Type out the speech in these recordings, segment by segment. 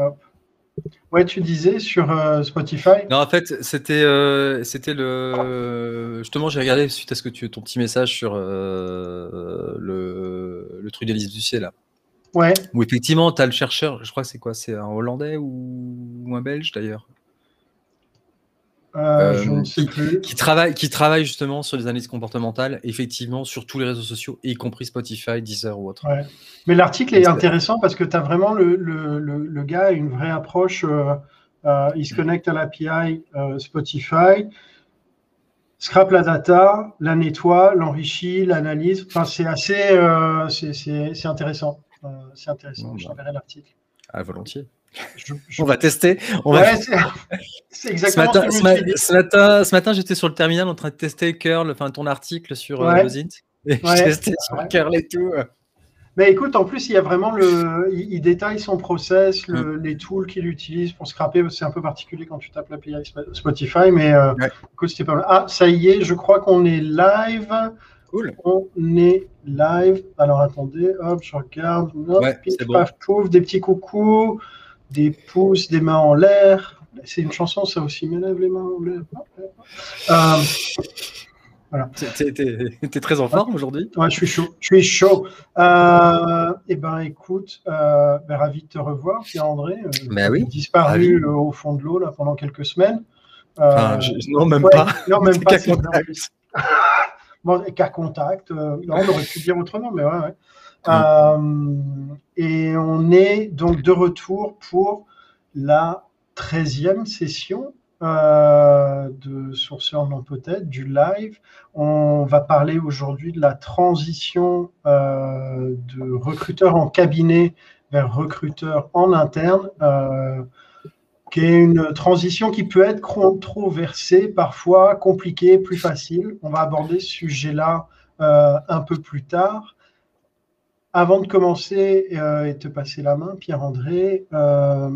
Hop. Ouais, tu disais sur euh, Spotify? Non, en fait, c'était euh, c'était le. Justement, j'ai regardé suite à ce que tu ton petit message sur euh, le, le truc d'Elise Ducier là. Ouais. Où effectivement, tu as le chercheur, je crois que c'est quoi? C'est un Hollandais ou, ou un Belge d'ailleurs? Euh, je ne sais plus. Qui travaille, qui travaille justement sur les analyses comportementales, effectivement, sur tous les réseaux sociaux, y compris Spotify, Deezer ou autre. Ouais. Mais l'article est intéressant parce que tu as vraiment le, le, le, gars a une vraie approche. Euh, euh, il se connecte à l'API Spotify, scrape la data, la nettoie, l'enrichit, l'analyse. Enfin, c'est assez, c'est intéressant. c'est intéressant. Je t'enverrai l'article. Ah, volontiers. On va tester. On va... c'est exactement ce matin, ce, matin, ce matin, j'étais sur le terminal en train de tester Curl, enfin ton article sur euh, ouais. Et j'ai testé sur Curl et tout. Mais écoute, en plus, il y a vraiment le. Il, détaille son process, le, mm. les tools qu'il utilise pour scraper. C'est un peu particulier quand tu tapes l'API Spotify, mais euh, écoute, c'était pas mal. Ah, ça y est, je crois qu'on est live. Cool. On est live. Alors attendez, hop, je regarde. Hop, paf, pouf, des petits coucous des pouces, des mains en l'air. C'est une chanson, ça aussi, m'élève les mains en l'air. Euh, voilà. T'es très en forme aujourd'hui? Ouais, je suis chaud. Je suis chaud. Euh, eh ben, écoute, euh, ben, ravi de te revoir, Pierre-André. Euh, ben oui. Disparu euh, au fond de l'eau là pendant quelques semaines. Enfin, je, non, même pas. Non, même pas. Contact. bon, cas contact. non, on aurait pu dire autrement, mais ouais, ouais. Euh, et on est donc de retour pour la 13e session euh, de Sourceurs non peut-être, du live. On va parler aujourd'hui de la transition euh, de recruteur en cabinet vers recruteur en interne, euh, qui est une transition qui peut être controversée, parfois compliquée, plus facile. On va aborder ce sujet-là un peu plus tard. Avant de commencer euh, et te passer la main, Pierre-André, euh,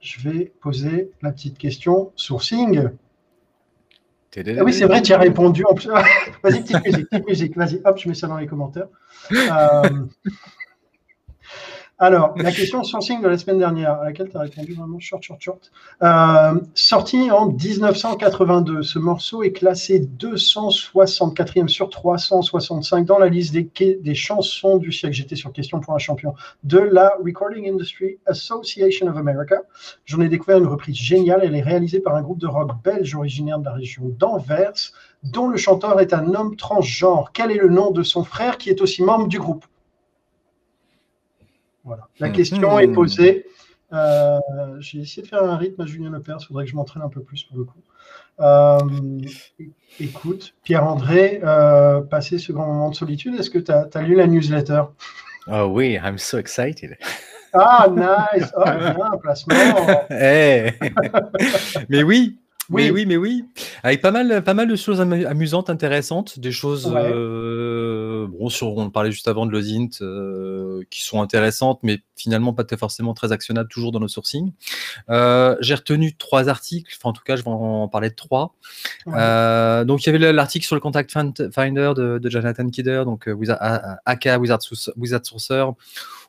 je vais poser la petite question sourcing. Ah oui, c'est vrai, tu as répondu. vas-y, petite musique, petite musique. Vas-y, hop, je mets ça dans les commentaires. Euh, alors, la question sourcing de la semaine dernière, à laquelle tu as répondu vraiment short, short, short. Euh, sorti en 1982, ce morceau est classé 264e sur 365 dans la liste des, des chansons du siècle. J'étais sur question pour un champion de la Recording Industry Association of America. J'en ai découvert une reprise géniale. Elle est réalisée par un groupe de rock belge originaire de la région d'Anvers, dont le chanteur est un homme transgenre. Quel est le nom de son frère qui est aussi membre du groupe? La question est posée. Euh, j'ai essayé de faire un rythme à Julien Lepers, il faudrait que je m'entraîne un peu plus pour le coup. Euh, écoute, Pierre-André, euh, passer ce grand moment de solitude, est-ce que tu as, lu la newsletter? Oh oui, I'm so excited. Ah, nice! Oh, bien, placement! hey. Mais oui, oui. Mais oui, mais oui. Avec pas mal, pas mal de choses amusantes, intéressantes, des choses. Bon, sur, on parlait juste avant de l'OSINT, euh, qui sont intéressantes, mais finalement pas forcément très actionnables toujours dans nos sourcings. Euh, j'ai retenu trois articles, enfin en tout cas, je vais en parler de trois. donc il y avait l'article sur le Contact Finder de, Jonathan Kidder, donc AK Wizard, Wizard Sourcer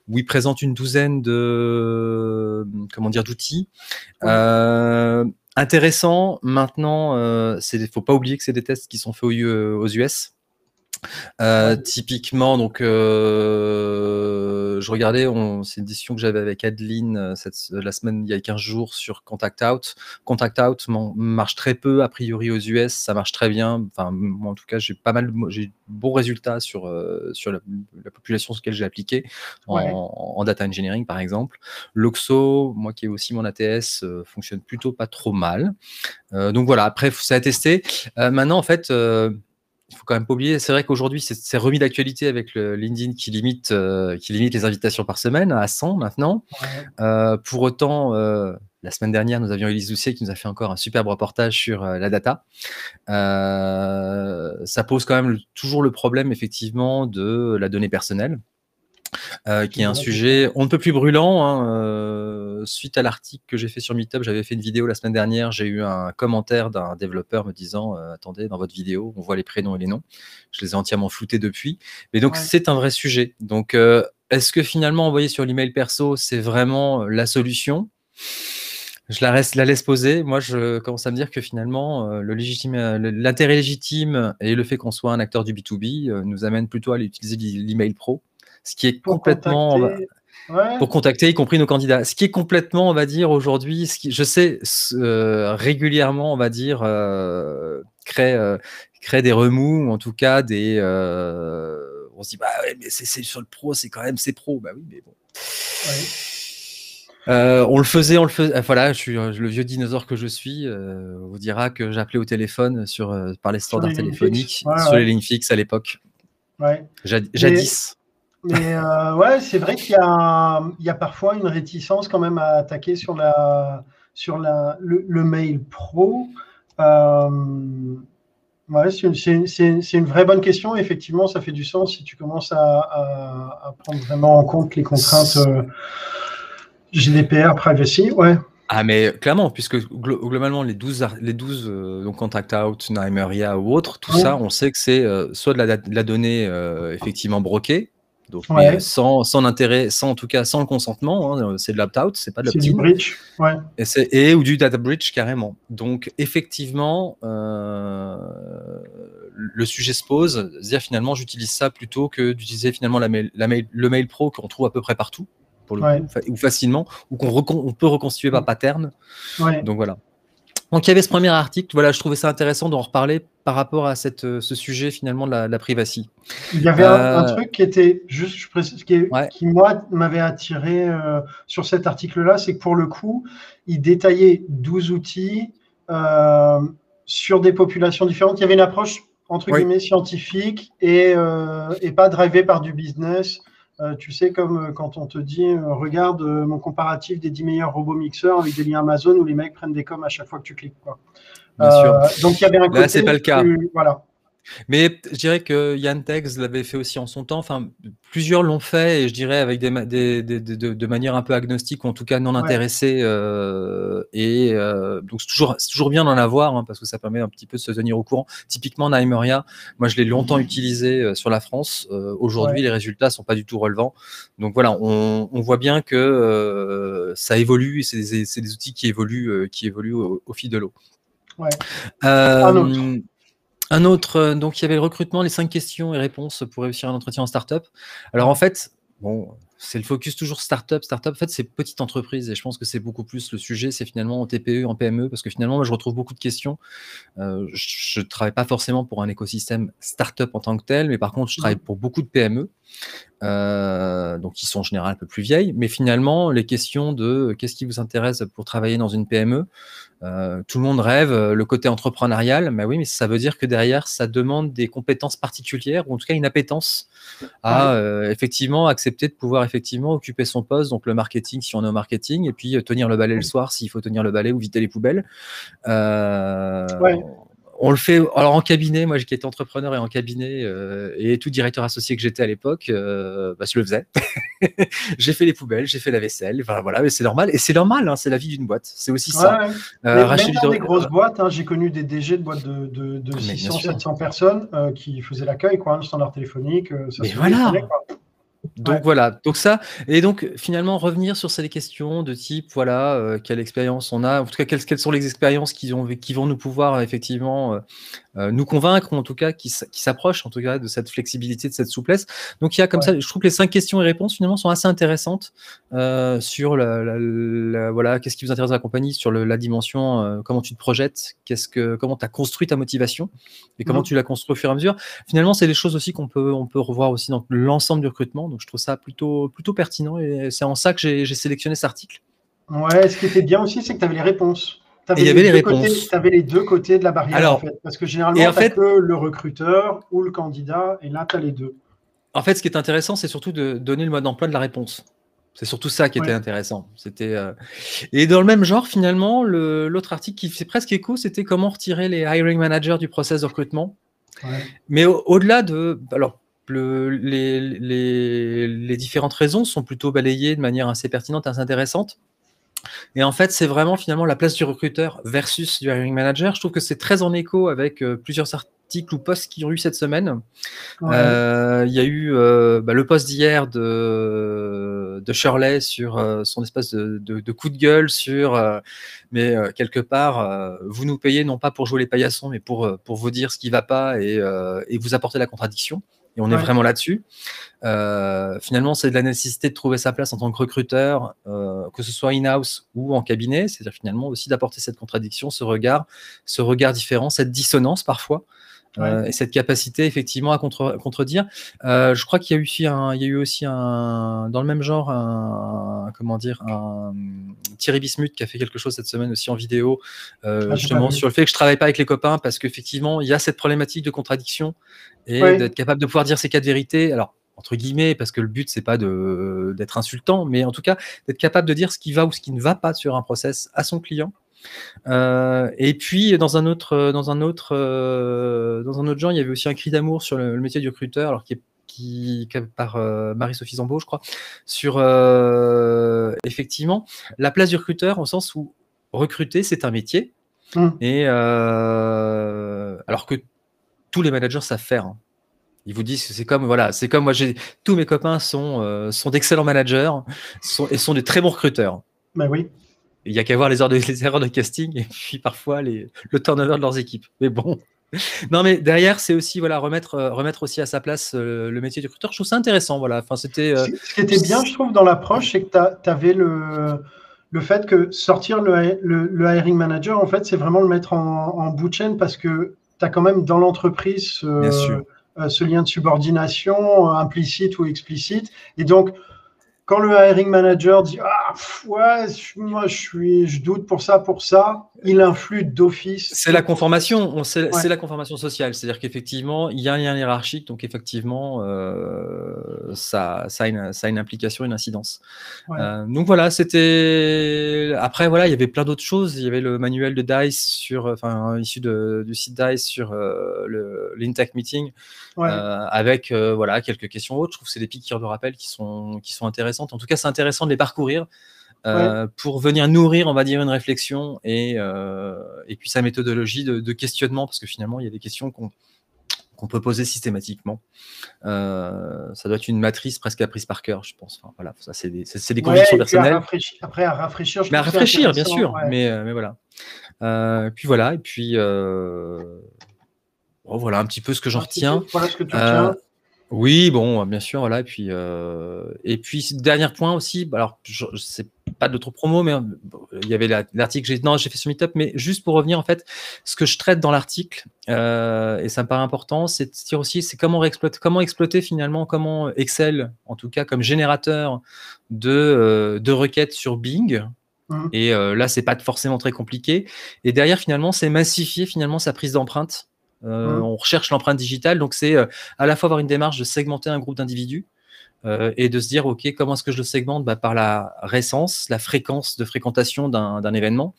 où il présente une douzaine de comment dire d'outils. Euh, Intéressant, maintenant, il ne faut pas oublier que c'est des tests qui sont faits aux, US. Euh, typiquement, donc, euh, je regardais, c'est une discussion que j'avais avec Adeline euh, cette, la semaine, il y a 15 jours sur Contact Out. Contact Out marche très peu, a priori, aux US, ça marche très bien. Enfin, moi, en tout cas, j'ai pas mal, j'ai de bons résultats sur, sur la, population sur laquelle j'ai appliqué en, data engineering, par exemple. L'Oxo, moi qui ai aussi mon ATS, fonctionne plutôt pas trop mal. donc voilà, après, c'est à tester. maintenant, en fait, il faut quand même pas oublier, c'est vrai qu'aujourd'hui, c'est remis d'actualité avec le LinkedIn qui limite, euh, qui limite les invitations par semaine à 100 maintenant. Euh, pour autant, euh, la semaine dernière, nous avions Elise Doucier qui nous a fait encore un superbe reportage sur la data. ça pose quand même toujours le problème, effectivement, de la donnée personnelle. Euh, qui est un sujet on ne peut plus brûlant. Hein, euh, suite à l'article que j'ai fait sur Meetup, j'avais fait une vidéo la semaine dernière. J'ai eu un commentaire d'un développeur me disant euh, Attendez, dans votre vidéo, on voit les prénoms et les noms. Je les ai entièrement floutés depuis. Mais donc, c'est un vrai sujet. Donc, est-ce que finalement, envoyer sur l'email perso, c'est vraiment la solution? Je la, reste, la laisse poser. Moi, je commence à me dire que finalement, euh, légitime, l'intérêt légitime et le fait qu'on soit un acteur du B2B euh, nous amène plutôt à utiliser l'email pro, ce qui est complètement pour contacter, y compris nos candidats. Ce qui est complètement, on va dire aujourd'hui, ce qui, je sais euh, régulièrement, on va dire, crée, crée des remous ou en tout cas des. on se dit bah ouais, mais c'est sur le pro, c'est quand même c'est pro. Bah oui, mais bon. Euh, on le faisait, on le faisait. Euh, voilà, je suis euh, le vieux dinosaure que je suis. Euh, vous dira que j'appelais au téléphone sur par les standards téléphoniques sur les lignes fixes à l'époque. Ouais. Jadis. Mais, ouais, c'est vrai qu'il y, y, a parfois une réticence quand même à attaquer sur la sur la le, mail pro. Ouais, c'est une, une, une, vraie bonne question. Effectivement, ça fait du sens si tu commences à, à, à prendre vraiment en compte les contraintes. GDPR, privacy, ouais. Ah, mais clairement, puisque globalement, les 12, les 12 euh, donc contact out, Nymeria ou autres, tout ça, on sait que c'est euh, soit de la, de la donnée euh, effectivement broquée, donc sans, sans intérêt, sans en tout cas sans le consentement, hein, c'est de l'opt-out, c'est pas de l'opt-in. C'est du breach, ouais. Et, et, ou du data breach carrément. Donc effectivement, le sujet se pose, dire finalement j'utilise ça plutôt que d'utiliser finalement la mail, la mail, le mail pro qu'on trouve à peu près partout ou facilement, ou qu'on peut reconstituer par pattern. Donc voilà. Donc il y avait ce premier article, voilà, je trouvais ça intéressant d'en reparler par rapport à cette, euh, ce sujet finalement de la, de privacy. Il y avait un, euh, truc qui était, juste je précise, qui, qui moi m'avait attiré euh, sur cet article-là, c'est que pour le coup, il détaillait 12 outils sur des populations différentes. Il y avait une approche entre guillemets scientifique et, et pas drivée par du business euh, tu sais, comme euh, quand on te dit, euh, regarde mon comparatif des 10 meilleurs robots mixeurs avec des liens Amazon où les mecs prennent des coms à chaque fois que tu cliques. Quoi. Bien sûr. Donc il y avait un côté. Là, c'est pas le cas. voilà. Mais je dirais que Yann Tex l'avait fait aussi en son temps. Enfin, plusieurs l'ont fait et je dirais avec des, de, manière un peu agnostique ou en tout cas non intéressée. Euh, et euh, donc c'est toujours, toujours bien d'en avoir hein, parce que ça permet un petit peu de se tenir au courant. Typiquement, Naimeria, moi je l'ai longtemps mmh. utilisé euh, sur la France. Aujourd'hui, les résultats sont pas du tout relevants. Donc voilà, on, voit bien que ça évolue et c'est des, outils qui évoluent, qui évoluent au, fil de l'eau. Ouais. Un autre, euh, donc il y avait le recrutement, les cinq questions et réponses pour réussir un entretien en startup. Alors en fait, bon, c'est le focus toujours startup, startup. En fait, c'est petite entreprise et je pense que c'est beaucoup plus le sujet. C'est finalement en TPE, en PME, parce que finalement, moi, je retrouve beaucoup de questions. Euh, je ne travaille pas forcément pour un écosystème startup en tant que tel, mais par contre, je travaille pour beaucoup de PME, euh, donc qui sont en général un peu plus vieilles. Mais finalement, les questions de qu'est-ce qui vous intéresse pour travailler dans une PME, euh, tout le monde rêve le côté entrepreneurial, mais oui, mais ça veut dire que derrière, ça demande des compétences particulières ou en tout cas une appétence à effectivement accepter de pouvoir effectivement occuper son poste, donc le marketing si on est au marketing, et puis euh, tenir le balai le soir s'il faut tenir le balai ou vider les poubelles. Euh, on le fait alors en cabinet, moi qui étais entrepreneur et en cabinet euh, et tout directeur associé que j'étais à l'époque, bah, je le faisais. j'ai fait les poubelles, j'ai fait la vaisselle, enfin, voilà, mais c'est normal et c'est normal, hein, c'est la vie d'une boîte, c'est aussi ça. même des grosses boîtes, hein, j'ai connu des DG de boîtes de, de, 600, 700 personnes qui faisaient l'accueil, quoi, le standard téléphonique. Ça mais voilà. Donc voilà, donc ça, et donc finalement revenir sur ces questions de type, voilà, euh, quelle expérience on a, en tout cas quelles, quelles sont les expériences qui, ont, qui vont nous pouvoir effectivement euh, nous convaincre, ou en tout cas qui, qui s'approchent en tout cas de cette flexibilité, de cette souplesse. Donc il y a comme ça, je trouve que les cinq questions et réponses finalement sont assez intéressantes sur la, voilà, qu'est-ce qui vous intéresse dans la compagnie, sur la dimension, comment tu te projettes, qu'est-ce que, comment tu as construit ta motivation et comment mmh. tu l'as construit au fur et à mesure. Finalement, c'est des choses aussi qu'on peut, on peut revoir aussi dans l'ensemble du recrutement. Donc je trouve ça plutôt, plutôt pertinent et c'est en ça que j'ai sélectionné cet article. Ouais, ce qui était bien aussi, c'est que tu avais les réponses. Il y avait les réponses. Tu avais les deux côtés de la barrière, Alors, en fait. Parce que généralement, tu fait, que le recruteur ou le candidat, et là, tu as les deux. En fait, ce qui est intéressant, c'est surtout de donner le mode d'emploi de la réponse. C'est surtout ça qui était intéressant. C'était euh, et dans le même genre finalement, l'autre article qui fait presque écho, c'était comment retirer les hiring managers du process de recrutement. Mais au-delà de, alors les, différentes raisons sont plutôt balayées de manière assez pertinente, assez intéressante. Et en fait, c'est vraiment finalement la place du recruteur versus du hiring manager. Je trouve que c'est très en écho avec euh, plusieurs, articles ou posts qui ont eu cette semaine. Euh, il y a eu bah, le post d'hier de, de Shirley sur son espèce de, coup de gueule sur mais quelque part, vous nous payez non pas pour jouer les paillassons, mais pour, pour vous dire ce qui ne va pas et, et vous apporter la contradiction. Et on est vraiment là-dessus. Euh, finalement, c'est de la nécessité de trouver sa place en tant que recruteur, euh, que ce soit in-house ou en cabinet. C'est-à-dire finalement aussi d'apporter cette contradiction, ce regard, ce regard différent, cette dissonance parfois. Euh, et cette capacité effectivement à contre, contredire. Euh, je crois qu'il y a eu un, il y a eu aussi un, dans le même genre, un, comment dire, un Thierry Bismuth qui a fait quelque chose cette semaine aussi en vidéo, euh, ah, justement sur le fait que je travaille pas avec les copains parce qu'effectivement il y a cette problématique de contradiction et d'être capable de pouvoir dire ces quatre vérités. Alors entre guillemets, parce que le but c'est pas d'être insultant, mais en tout cas d'être capable de dire ce qui va ou ce qui ne va pas sur un process à son client euh, et puis dans un autre, dans un autre, euh, dans un autre genre, il y avait aussi un cri d'amour sur le, métier du recruteur, alors qui est qui, par euh, Marie-Sophie Zambeau, je crois, sur effectivement la place du recruteur au sens où recruter c'est un métier, mmh. et alors que tous les managers savent faire. Hein. Ils vous disent que c'est comme voilà, c'est comme moi j'ai tous mes copains sont sont d'excellents managers sont, et sont des très bons recruteurs. Ben oui. Il n'y a qu'à voir les, erreurs de casting et puis parfois les, le turnover de leurs équipes. Mais bon. Non, mais derrière, c'est aussi voilà, remettre, euh, remettre aussi à sa place euh, le métier du recruteur. Je trouve ça intéressant. Voilà. Enfin, c'était, euh, Ce qui était bien, je trouve, dans l'approche, c'est que tu avais le, le fait que sortir le, le, hiring manager, en fait, c'est vraiment le mettre en, en bout de chaîne parce que tu as quand même dans l'entreprise ce lien de subordination implicite ou explicite. Et donc, quand le hiring manager dit ah ouais moi je suis je doute pour ça pour ça il influe d'office. C'est la conformation c'est la conformation sociale. C'est à dire qu'effectivement il y a un lien hiérarchique donc effectivement euh, ça ça a, une, ça a une implication une incidence. Euh, donc voilà c'était après voilà il y avait plein d'autres choses. Il y avait le manuel de Dice sur enfin issu de, du site Dice sur euh, le l'intake meeting avec voilà quelques questions autres. Je trouve que c'est des piqûres de rappel qui sont qui sont intéressantes en tout cas, c'est intéressant de les parcourir euh, pour venir nourrir, on va dire, une réflexion et, euh, et puis sa méthodologie de, questionnement, parce que finalement, il y a des questions qu'on peut poser systématiquement. Euh, ça doit être une matrice presque apprise par cœur, je pense. Enfin, voilà, ça c'est des, des convictions personnelles. après à rafraîchir, mais à rafraîchir, bien sûr. Mais, mais voilà. puis voilà, et puis voilà un petit peu ce que j'en retiens. Voilà ce que tu retiens. Oui, bon, bien sûr, voilà. Et puis, euh, et puis dernier point aussi. Bah, alors, je, sais pas de trop promo, mais il y avait l'article. J'ai non, j'ai fait sur Meetup, mais juste pour revenir en fait, ce que je traite dans l'article euh, et ça me paraît important, c'est de dire aussi, c'est comment exploiter, comment exploiter finalement, comment Excel, en tout cas comme générateur de euh, de requêtes sur Bing. Mmh. Et là, c'est pas forcément très compliqué. Et derrière, finalement, c'est massifier finalement sa prise d'empreinte euh, mmh. On recherche l'empreinte digitale, donc c'est euh, à la fois avoir une démarche de segmenter un groupe d'individus euh, et de se dire, OK, comment est-ce que je le segmente? Bah, Par la récence, la fréquence de fréquentation d'un événement.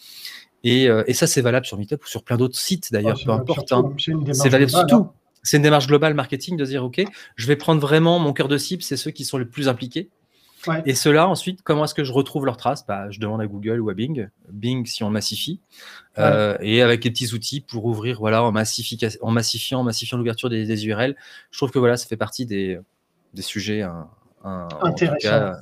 Et, ça, c'est valable sur Meetup ou sur plein d'autres sites d'ailleurs, peu importe. Hein. C'est valable sur tout. Hein. C'est une démarche globale marketing de dire, OK, je vais prendre vraiment mon cœur de cible, c'est ceux qui sont les plus impliqués. Et ceux-là, ensuite, comment est-ce que je retrouve leurs traces? Bah, Je demande à Google ou à Bing. Bing, si on massifie. Euh, et avec des petits outils pour ouvrir, voilà, en, en massifiant, en massifiant l'ouverture des, URL. Je trouve que voilà, ça fait partie des, des sujets intéressants.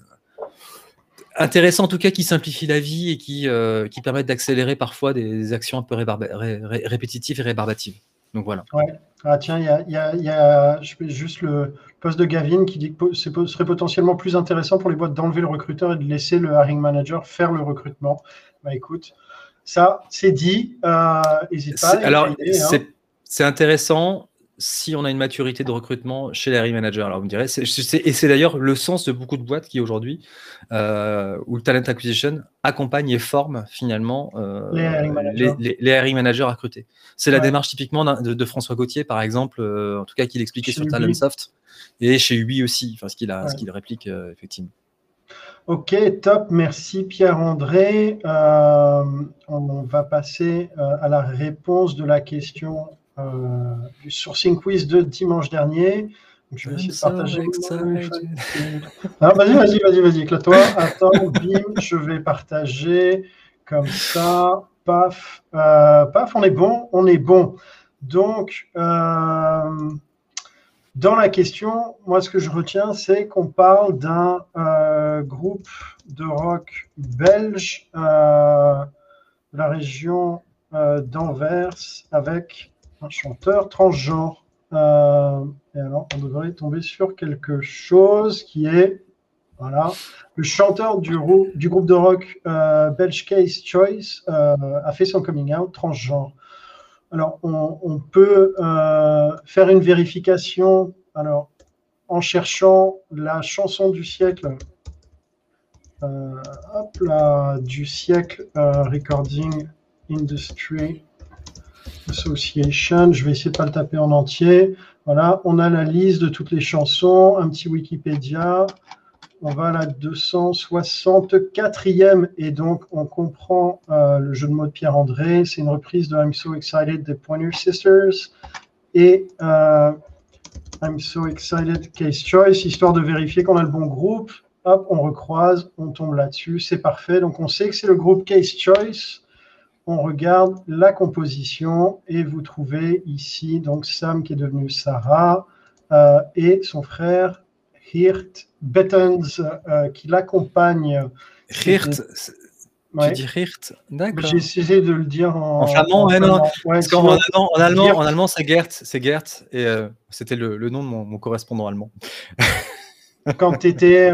intéressant en tout cas qui simplifient la vie et qui, euh, qui permettent d'accélérer parfois des actions un peu répétitives et rébarbatives. Donc voilà. Ah tiens, il y a, y a, juste le poste de Gavin qui dit que ce serait potentiellement plus intéressant pour les boîtes d'enlever le recruteur et de laisser le hiring manager faire le recrutement. Bah écoute, ça c'est dit. Euh, pas. Alors hein. c'est intéressant si on a une maturité de recrutement chez les managers. Alors, vous me direz, et c'est d'ailleurs le sens de beaucoup de boîtes qui aujourd'hui, euh, où le talent acquisition accompagne et forme finalement euh, les, hiring managers. à recruter. C'est la démarche typiquement de, François Gauthier, par exemple, euh, en tout cas qu'il expliquait sur Talentsoft, et chez Ubi aussi, enfin, ce qu'il réplique effectivement. Ok, top, merci Pierre-André. on va passer à la réponse de la question du sourcing quiz de dimanche dernier. je vais essayer de partager. Vas-y, vas-y, vas-y, vas-y, éclate-toi. Attends, bim, je vais partager comme ça. Paf, euh, paf, on est bon, on est bon. Donc, dans la question, moi, ce que je retiens, c'est qu'on parle d'un groupe de rock belge de la région d'Anvers avec un chanteur transgenre. Euh, et alors, on devrait tomber sur quelque chose qui est, voilà, le chanteur du, groupe de rock euh, Belge Case Choice euh, a fait son coming out transgenre. Alors, on, peut faire une vérification alors, en cherchant la chanson du siècle. hop là, du siècle Recording Industry Association. Je vais essayer de pas le taper en entier. Voilà, on a la liste de toutes les chansons, un petit Wikipédia. On va à la 264e et donc on comprend euh, le jeu de mots de Pierre-André. C'est une reprise de I'm So Excited des Pointer Sisters et euh, I'm So Excited Case Choice, histoire de vérifier qu'on a le bon groupe. Hop, on recroise, on tombe là-dessus, c'est parfait. Donc on sait que c'est le groupe Case Choice on regarde la composition et vous trouvez ici donc Sam qui est devenu Sarah euh, et son frère Hirt Bettens euh, qui l'accompagne. Hirt, tu dis Hirt, d'accord. J'ai essayé de le dire en, en flamand, en, non. Parce qu'en allemand, en allemand, en allemand c'est Gert, c'est Gert, et euh, c'était le, nom de mon, correspondant allemand. Quand tu étais.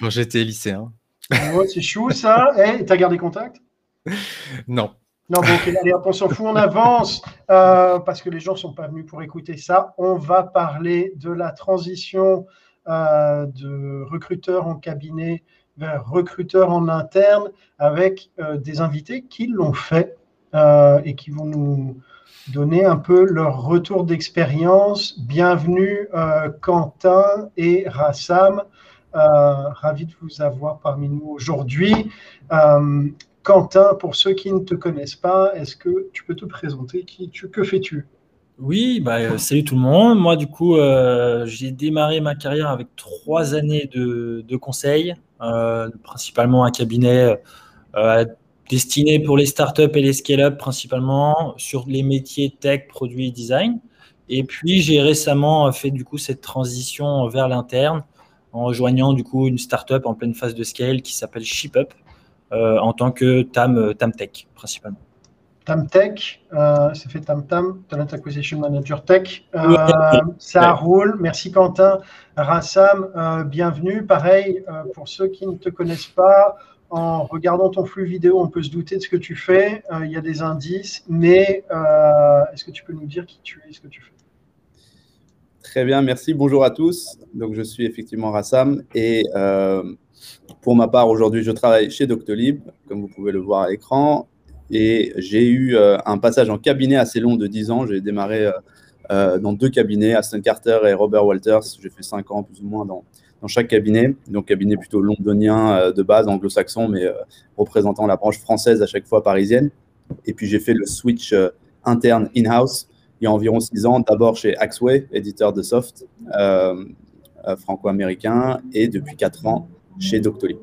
Quand j'étais lycéen. c'est chou ça. Et tu as gardé contact? Non. Non, bon, on s'en fout, on avance, euh, parce que les gens ne sont pas venus pour écouter ça. On va parler de la transition euh, de recruteur en cabinet vers recruteur en interne avec euh, des invités qui l'ont fait et qui vont nous donner un peu leur retour d'expérience. Bienvenue Quentin et Rassam. ravi de vous avoir parmi nous aujourd'hui. Quentin, pour ceux qui ne te connaissent pas, est-ce que tu peux te présenter? Qui tu, Que fais-tu? Oui, bah, euh, salut tout le monde. Moi, du coup, euh, j'ai démarré ma carrière avec trois années de, conseil, euh, principalement un cabinet destiné pour les startups et les scale-up, principalement sur les métiers tech, produits et design. Et puis, j'ai récemment fait du coup cette transition vers l'interne en rejoignant du coup une startup en pleine phase de scale qui s'appelle ShipUp, en tant que TAM, euh, TAM Tech principalement. TAM Tech, euh, c'est fait TAM TAM, Talent Acquisition Manager Tech. ça roule. Merci Quentin. Rassam, bienvenue. Pareil, pour ceux qui ne te connaissent pas, en regardant ton flux vidéo, on peut se douter de ce que tu fais. Il y a des indices, mais est-ce que tu peux nous dire qui tu es, ce que tu fais? Très bien, merci. Bonjour à tous. Donc, je suis effectivement Rassam et pour ma part, aujourd'hui, je travaille chez Doctolib, comme vous pouvez le voir à l'écran. Et j'ai eu euh, un passage en cabinet assez long de 10 ans. J'ai démarré euh, euh, dans deux cabinets, Aston Carter et Robert Walters. J'ai fait 5 ans plus ou moins dans, dans chaque cabinet. Donc, cabinet plutôt londonien de base, anglo-saxon, mais représentant la branche française à chaque fois parisienne. Et puis, j'ai fait le switch interne in-house il y a environ 6 ans, d'abord chez Axway, éditeur de soft franco-américain, et depuis 4 ans chez Doctolib.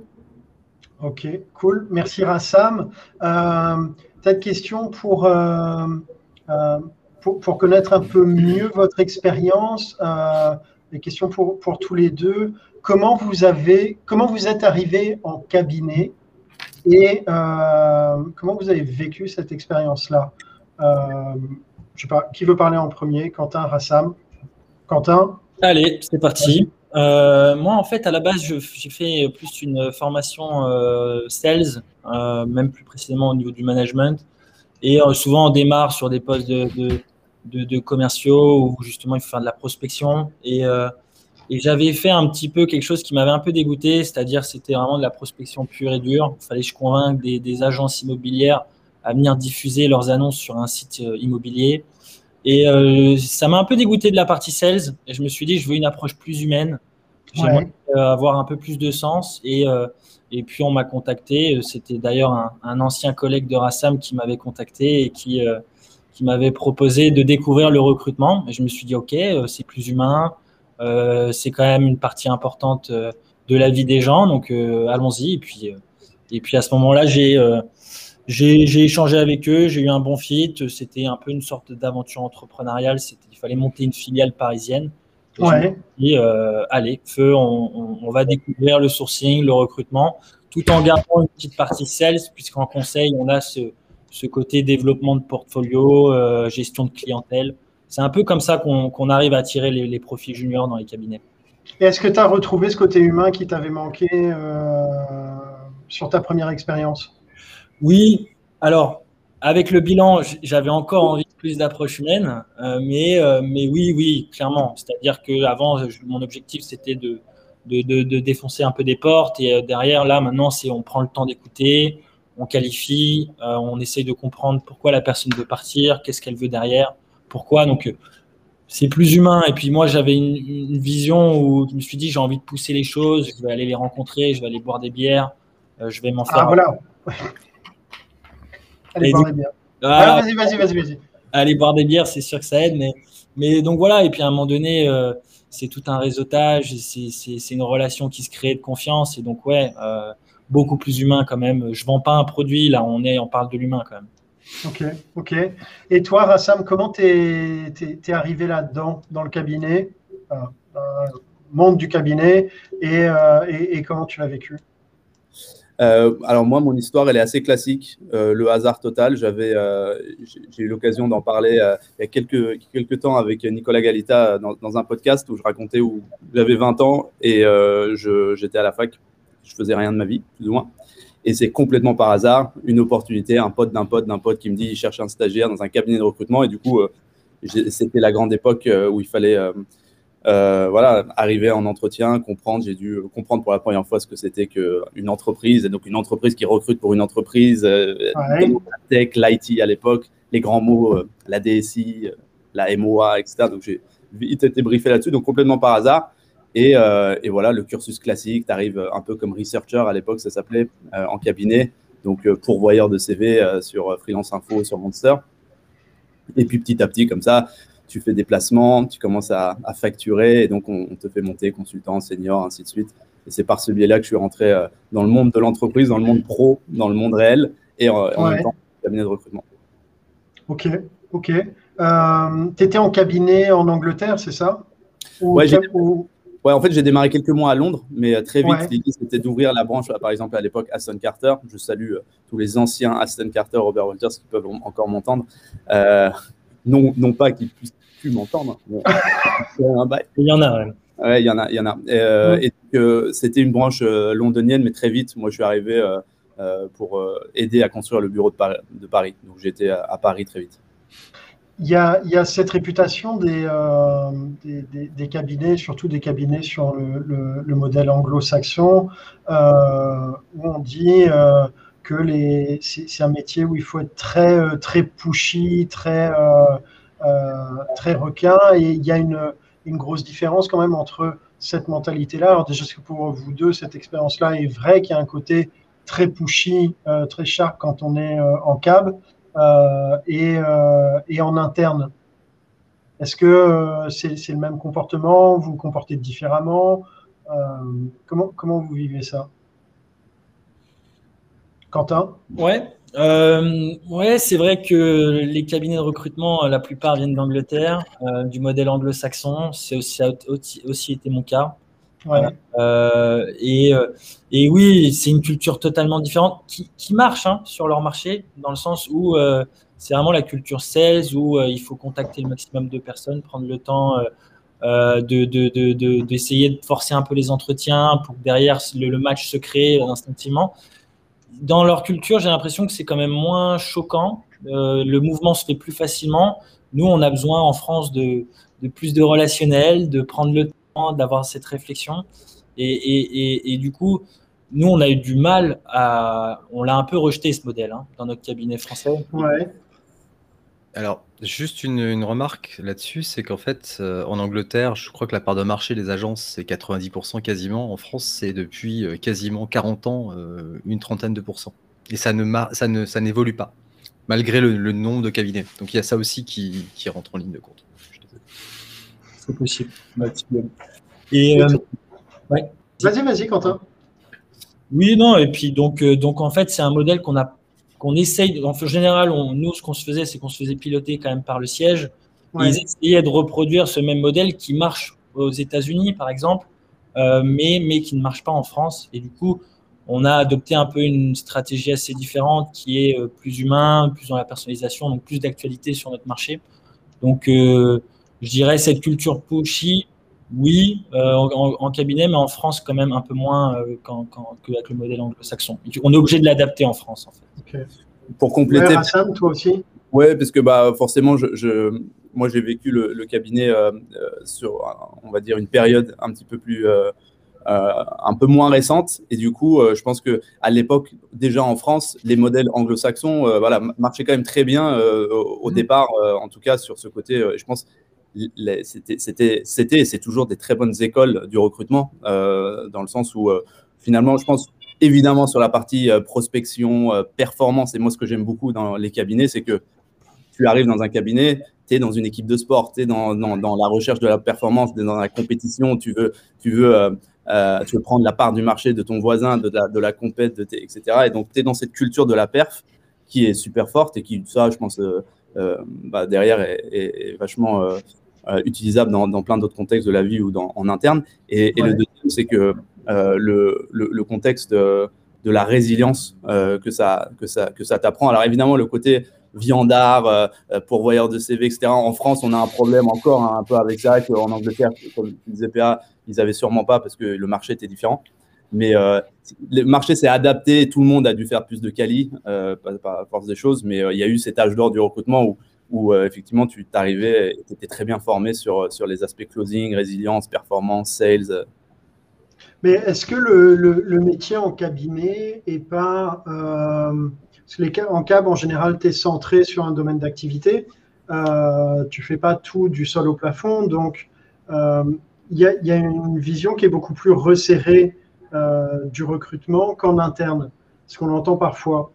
Ok, cool. Merci Rassam. Euh, Peut-être question pour, euh, euh, pour, pour, connaître un peu mieux votre expérience. Euh, des questions pour, pour, tous les deux. Comment vous avez, comment vous êtes arrivé en cabinet et euh, comment vous avez vécu cette expérience-là? Je sais pas, qui veut parler en premier? Quentin, Rassam? Quentin? Allez, c'est parti. Euh, moi, en fait, à la base, j'ai fait plus une formation euh, sales, euh, même plus précisément au niveau du management. Et souvent, on démarre sur des postes de, commerciaux où justement il faut faire de la prospection. Et, j'avais fait un petit peu quelque chose qui m'avait un peu dégoûté, c'est-à-dire c'était vraiment de la prospection pure et dure. Il fallait que je convainque des agences immobilières à venir diffuser leurs annonces sur un site immobilier. Et euh, ça m'a un peu dégoûté de la partie sales. Et je me suis dit, je veux une approche plus humaine. J'aimerais euh, avoir un peu plus de sens. Et, euh, et puis, on m'a contacté. C'était d'ailleurs un, un, ancien collègue de Rassam qui m'avait contacté et qui, qui m'avait proposé de découvrir le recrutement. Et je me suis dit, OK, c'est plus humain. c'est quand même une partie importante de la vie des gens. Donc, allons-y. Et puis, et puis, à ce moment-là, j'ai j'ai échangé avec eux, j'ai eu un bon fit. C'était un peu une sorte d'aventure entrepreneuriale. Il fallait monter une filiale parisienne. Et euh, allez, feu, on, va découvrir le sourcing, le recrutement, tout en gardant une petite partie sales, puisqu'en conseil, on a ce, ce côté développement de portfolio, euh, gestion de clientèle. C'est un peu comme ça qu'on arrive à attirer les, profils juniors dans les cabinets. Est-ce que tu as retrouvé ce côté humain qui t'avait manqué euh, sur ta première expérience? Oui, alors avec le bilan, j'avais encore envie de plus d'approche humaine, euh, mais, mais oui, oui, clairement. C'est-à-dire qu'avant, mon objectif, c'était de, de, de, défoncer un peu des portes, et derrière, là, maintenant, c'est on prend le temps d'écouter, on qualifie, euh, on essaye de comprendre pourquoi la personne veut partir, qu'est-ce qu'elle veut derrière, pourquoi. Donc, euh, c'est plus humain. Et puis, moi, j'avais une, vision où je me suis dit, j'ai envie de pousser les choses, je vais aller les rencontrer, je vais aller boire des bières, euh, je vais m'en faire. Ah, voilà. Allez boire des bières. Ah, vas-y, vas-y, vas-y, vas-y. Aller boire des bières, c'est sûr que ça aide. Mais, mais donc, voilà. Et puis, à un moment donné, c'est tout un réseautage, c'est une relation qui se crée de confiance. Et donc, ouais beaucoup plus humain quand même. Je vends pas un produit, là, on, est, on parle de l'humain quand même. Ok, ok. Et toi, Rassam, comment tu es, arrivé là-dedans, dans le cabinet, euh, monde du cabinet, euh, et, et, comment tu l'as vécu? Euh, alors moi, mon histoire, elle est assez classique, euh, le hasard total. J'avais, j'ai eu l'occasion d'en parler il y a quelques, temps avec Nicolas Galita dans, un podcast où je racontais où j'avais 20 ans et j'étais à la fac je faisais rien de ma vie, plus ou moins. Et c'est complètement par hasard, une opportunité, un pote d'un pote d'un pote qui me dit il cherche un stagiaire dans un cabinet de recrutement. Et du coup, euh, c'était la grande époque euh, où il fallait euh, voilà, arriver en entretien, comprendre. J'ai dû comprendre pour la première fois ce que c'était qu'une entreprise. Et donc, une entreprise qui recrute pour une entreprise, la tech, l'IT à l'époque, les grands mots, la DSI, la MOA, etc. Donc, j'ai vite été briefé là-dessus, donc complètement par hasard. Euh, et, voilà, le cursus classique, tu arrives un peu comme researcher, à l'époque ça s'appelait, euh, en cabinet, donc euh, pourvoyeur de CV sur Freelance Info, sur Monster. Et puis petit à petit, comme ça, tu fais des placements, tu commences à, facturer, et donc on, te fait monter consultant, senior, ainsi de suite. Et c'est par ce biais-là que je suis rentré dans le monde de l'entreprise, dans le monde pro, dans le monde réel, et en, même temps, cabinet de recrutement. Ok, ok. tu étais en cabinet en Angleterre, c'est ça? Ouais, Ouais, en fait, j'ai démarré quelques mois à Londres, mais euh, très vite, l'idée, c'était d'ouvrir la branche, par exemple, à l'époque, Aston Carter. Je salue euh, tous les anciens Aston Carter, Robert Walters, qui peuvent encore m'entendre. Euh, non, non pas qu'ils puissent m'entendre. il y en a, ouais. Ouais, il y en a, il y en a. Et, c'était une branche londonienne, mais très vite, moi, je suis arrivé pour aider à construire le bureau de Paris. De Paris. Donc, j'étais à Paris très vite il y, a, cette réputation euh, des, des, cabinets, surtout des cabinets sur le, modèle anglo-saxon, euh, où on dit euh, que c'est un métier où il faut être très, très pushy, très, très requin, et il y a une, une, grosse différence quand même entre cette mentalité-là. Alors déjà, est-ce que pour vous deux, cette expérience-là est vraie, qu'il y a un côté très pushy, très sharp quand on est en cab, euh, et, euh, et, en interne? Est-ce que euh, c'est le même comportement? Vous vous comportez différemment? Comment, comment vous vivez ça? Quentin? Ouais, euh, ouais, c'est vrai que les cabinets de recrutement, la plupart viennent d'Angleterre, du modèle anglo-saxon. C'est aussi, aussi, été mon cas. Euh, et, euh, et, oui, c'est une culture totalement différente qui, qui marche hein, sur leur marché, dans le sens où euh, c'est vraiment la culture sales, où il faut contacter le maximum de personnes, prendre le temps d'essayer de, de, de, de, forcer un peu les entretiens pour que derrière le, le match se crée instinctivement. Dans leur culture, j'ai l'impression que c'est quand même moins choquant. le mouvement se fait plus facilement. Nous, on a besoin en France de, de plus de relationnel, de prendre le temps d'avoir cette réflexion. Et, du coup, nous, on a eu du mal à. On l'a un peu rejeté, ce modèle, hein, dans notre cabinet français. Ouais. Alors, juste une, remarque là-dessus, c'est qu'en fait, euh, en Angleterre, je crois que la part de marché des agences, c'est 90% quasiment. En France, c'est depuis euh, quasiment 40 ans, euh, une trentaine de pourcents. Et ça ne ça ne, ça n'évolue pas, malgré le, nombre de cabinets. Donc, il y a ça aussi qui, qui rentre en ligne de compte c'est possible. Et, euh, Vas-y, vas-y, Quentin. Oui, non, et puis donc, euh, donc en fait, c'est un modèle qu'on a qu'on essaye, en général, on, nous, ce qu'on se faisait, c'est qu'on se faisait piloter quand même par le siège. Ils essayaient de reproduire ce même modèle qui marche aux États-Unis, par exemple, euh, mais, mais qui ne marche pas en France. Et du coup, on a adopté un peu une stratégie assez différente qui est euh, plus humain, plus dans la personnalisation, donc plus d'actualité sur notre marché. Donc, euh, je dirais cette culture pushy, oui, en, cabinet, mais en France quand même un peu moins qu'avec le modèle anglo-saxon. On est obligé de l'adapter en France, en fait. Pour compléter. Ouais, toi aussi? Ouais, parce que bah, forcément, je, moi, j'ai vécu le, cabinet euh, euh, sur, on va dire, une période un petit peu plus, euh, un peu moins récente. Et du coup, je pense que à l'époque, déjà en France, les modèles anglo-saxons, voilà, marchaient quand même très bien au, mmh. départ, en tout cas sur ce côté. je pense c'était, et c'est toujours des très bonnes écoles du recrutement, dans le sens où finalement, je pense évidemment sur la partie prospection, performance, et moi ce que j'aime beaucoup dans les cabinets, c'est que tu arrives dans un cabinet, tu es dans une équipe de sport, tu es dans, dans, la recherche de la performance, dans la compétition, tu veux, tu veux, euh, euh, tu veux prendre la part du marché de ton voisin, de la, de la compète, de etc. Et donc, tu es dans cette culture de la perf qui est super forte et qui, ça, je pense, euh, bah, derrière, est, vachement utilisable dans, dans plein d'autres contextes de la vie ou dans, en interne. Et, le deuxième, c'est que le, le, contexte de, de la résilience que ça, que ça, que ça t'apprend. Alors, évidemment, le côté viandard, euh, euh, pourvoyeur de CV, etc. En France, on a un problème encore hein, un peu avec ça, qu'en Angleterre, comme disait PA, ils n'avaient sûrement pas parce que le marché était différent. Mais euh, le marché s'est adapté, tout le monde a dû faire plus de quali, par, force des choses, mais il y a eu cet âge d'or du recrutement où, où effectivement tu t'arrivais et tu étais très bien formé sur, sur les aspects closing, résilience, performance, sales. Mais est-ce que le, le, métier en cabinet est pas en cab, en général, tu es centré sur un domaine d'activité. Euh, tu fais pas tout du sol au plafond. Donc, il euh, y, a une vision qui est beaucoup plus resserrée euh, du recrutement qu'en interne, ce qu'on entend parfois.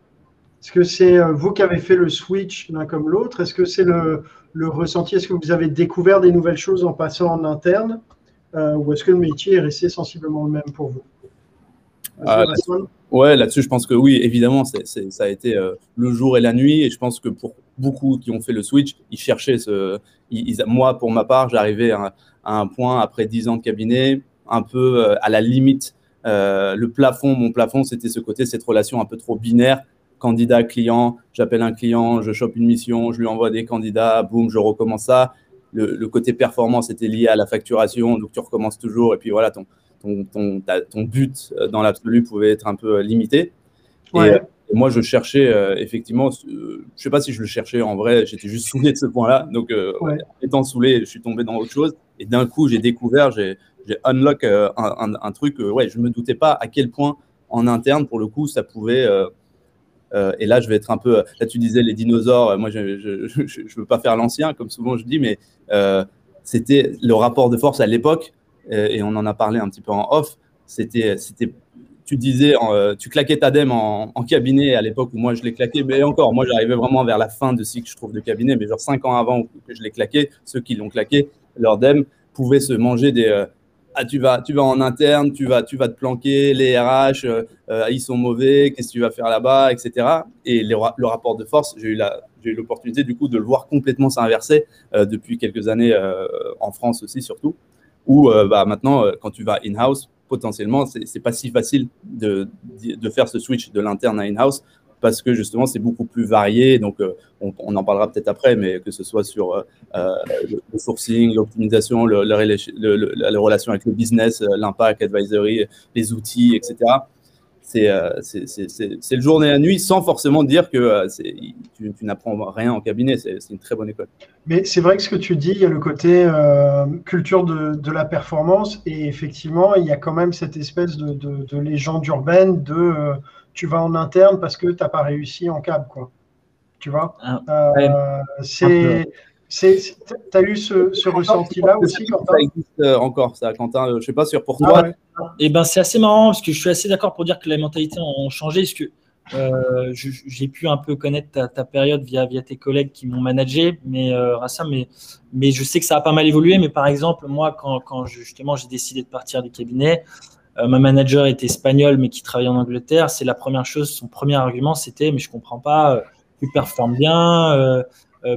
Est-ce que c'est euh, vous qui avez fait le switch l'un comme l'autre? Est-ce que c'est le, le, ressenti? Est-ce que vous avez découvert des nouvelles choses en passant en interne Ou est-ce que le métier est resté sensiblement le même pour vous? Ouais, là-dessus, je pense que oui, évidemment, ça a été euh, le jour et la nuit. Et je pense que pour beaucoup qui ont fait le switch, ils cherchaient ce. moi, pour ma part, j'arrivais à, un point après 10 ans de cabinet, un peu euh, à la limite. Euh, le plafond, mon plafond, c'était ce côté, cette relation un peu trop binaire. Candidat-client, j'appelle un client, je chope une mission, je lui envoie des candidats, boum, je recommence ça. Le, le côté performance était lié à la facturation, donc tu recommences toujours. Et puis voilà, ton, ton, ton, but euh, dans l'absolu pouvait être un peu euh, limité. Euh, et, moi, je cherchais effectivement, je ne sais pas si je le cherchais en vrai, j'étais juste saoulé de ce point-là. Donc, étant saoulé, je suis tombé dans autre chose. Et d'un coup, j'ai découvert, j'ai unlock un, truc, ouais, je ne me doutais pas à quel point en interne, pour le coup, ça pouvait. Et là, je vais être un peu. Là, tu disais les dinosaures. Moi, je ne veux pas faire l'ancien, comme souvent je dis, mais c'était le rapport de force à l'époque. Euh, et on en a parlé un petit peu en off, c'était, c'était tu disais, euh, tu claquais ta DEM en, cabinet à l'époque où moi je l'ai claqué, mais encore, moi j'arrivais vraiment vers la fin de cycle, je trouve, de cabinet, mais genre cinq ans avant que je l'ai claqué, ceux qui l'ont claqué, leur DEM pouvaient se manger des. Euh, ah, tu vas, tu vas en interne, tu vas, tu vas te planquer, les RH, ils sont mauvais, qu'est-ce que tu vas faire là-bas, etc. Et le, rapport de force, j'ai eu l'opportunité du coup de le voir complètement s'inverser depuis quelques années en France aussi surtout où euh, bah, maintenant, euh, quand tu vas in-house, potentiellement, c'est pas si facile de, de, faire ce switch de l'interne à in-house parce que justement, c'est beaucoup plus varié. Donc, euh, on, en parlera peut-être après, mais que ce soit sur le, sourcing, l'optimisation, la relation avec le business, l'impact, advisory, les outils, etc. Euh, c'est le jour et la nuit sans forcément dire que euh, tu, n'apprends rien en cabinet. C'est une très bonne école. Mais c'est vrai que ce que tu dis, il y a le côté euh, culture de, la performance et effectivement, il y a quand même cette espèce de, légende urbaine de tu vas en interne parce que tu n'as pas réussi en cab. Quoi. Tu vois? Ah, C'est tu as eu ce, ressenti-là aussi, Quentin? Ça existe euh, encore, ça, Quentin. Euh, je ne sais pas sur pour toi. Ah eh ben, c'est assez marrant parce que je suis assez d'accord pour dire que les mentalités ont changé. Parce que euh, j'ai pu un peu connaître ta, période via, via tes collègues qui m'ont managé, mais, mais, mais je sais que ça a pas mal évolué. Mais par exemple, moi, quand, quand justement j'ai décidé de partir du cabinet, ma manager était espagnole mais qui travaillait en Angleterre, c'est la première chose, son premier argument c'était mais je comprends pas, tu performes bien,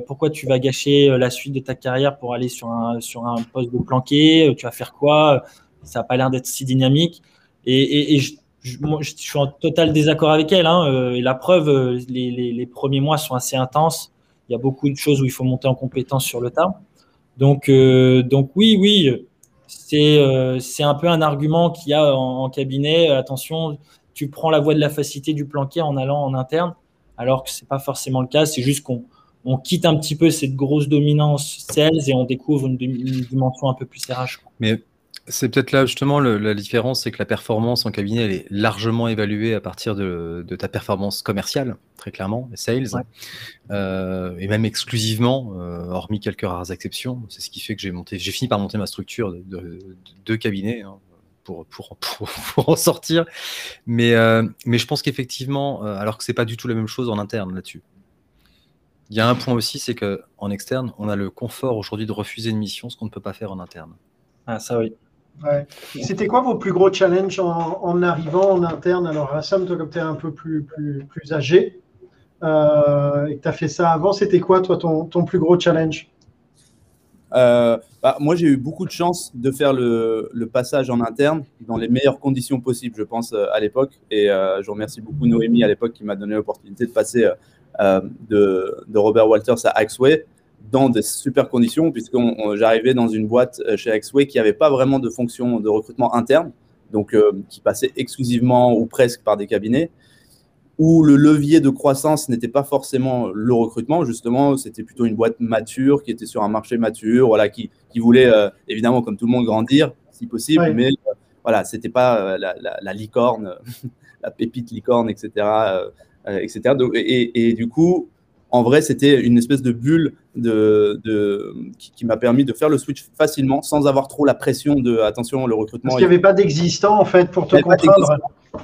pourquoi tu vas gâcher la suite de ta carrière pour aller sur un, sur un poste de planqué, tu vas faire quoi, ça n'a pas l'air d'être si dynamique. Et, je, suis en total désaccord avec elle. Hein, et la preuve, les, les, premiers mois sont assez intenses. Il y a beaucoup de choses où il faut monter en compétence sur le tas. Donc, euh, donc oui, oui, c'est euh, un peu un argument qu'il y a en, cabinet. Attention, tu prends la voie de la facilité du planqué en allant en interne, alors que c'est pas forcément le cas. C'est juste qu'on on quitte un petit peu cette grosse dominance sales et on découvre une, dimension un peu plus RH. C'est peut-être là justement la différence, c'est que la performance en cabinet elle est largement évaluée à partir de, ta performance commerciale, très clairement, sales, euh, et même exclusivement, euh, hormis quelques rares exceptions. C'est ce qui fait que j'ai monté, j'ai fini par monter ma structure de deux cabinets hein, pour, pour, pour, en sortir. Mais, euh, mais je pense qu'effectivement, alors que c'est pas du tout la même chose en interne là-dessus. Il y a un point aussi, c'est qu'en externe, on a le confort aujourd'hui de refuser une mission, ce qu'on ne peut pas faire en interne. Ah, ça oui. C'était quoi vos plus gros challenges en, arrivant en interne? Alors, Rassam, toi, comme tu es un peu plus, plus, plus âgé euh, et que tu as fait ça avant, c'était quoi, toi, ton, ton, plus gros challenge? Euh, bah, Moi, j'ai eu beaucoup de chance de faire le, le, passage en interne dans les meilleures conditions possibles, je pense, euh, à l'époque. Et je remercie beaucoup Noémie à l'époque qui m'a donné l'opportunité de passer de, de, Robert Walters à Axway dans des super conditions, puisque j'arrivais dans une boîte euh, chez Axway qui n'avait pas vraiment de fonction de recrutement interne, donc euh, qui passait exclusivement ou presque par des cabinets, où le levier de croissance n'était pas forcément le recrutement, justement, c'était plutôt une boîte mature, qui était sur un marché mature, voilà, qui, qui voulait euh, évidemment, comme tout le monde, grandir, si possible, mais voilà, c'était pas la, la, licorne, la pépite licorne, etc. etc. Donc, et, et, du coup, en vrai, c'était une espèce de bulle de, qui, m'a permis de faire le switch facilement sans avoir trop la pression de attention, le recrutement. Parce qu'il n'y avait pas d'existant en fait pour te comprendre.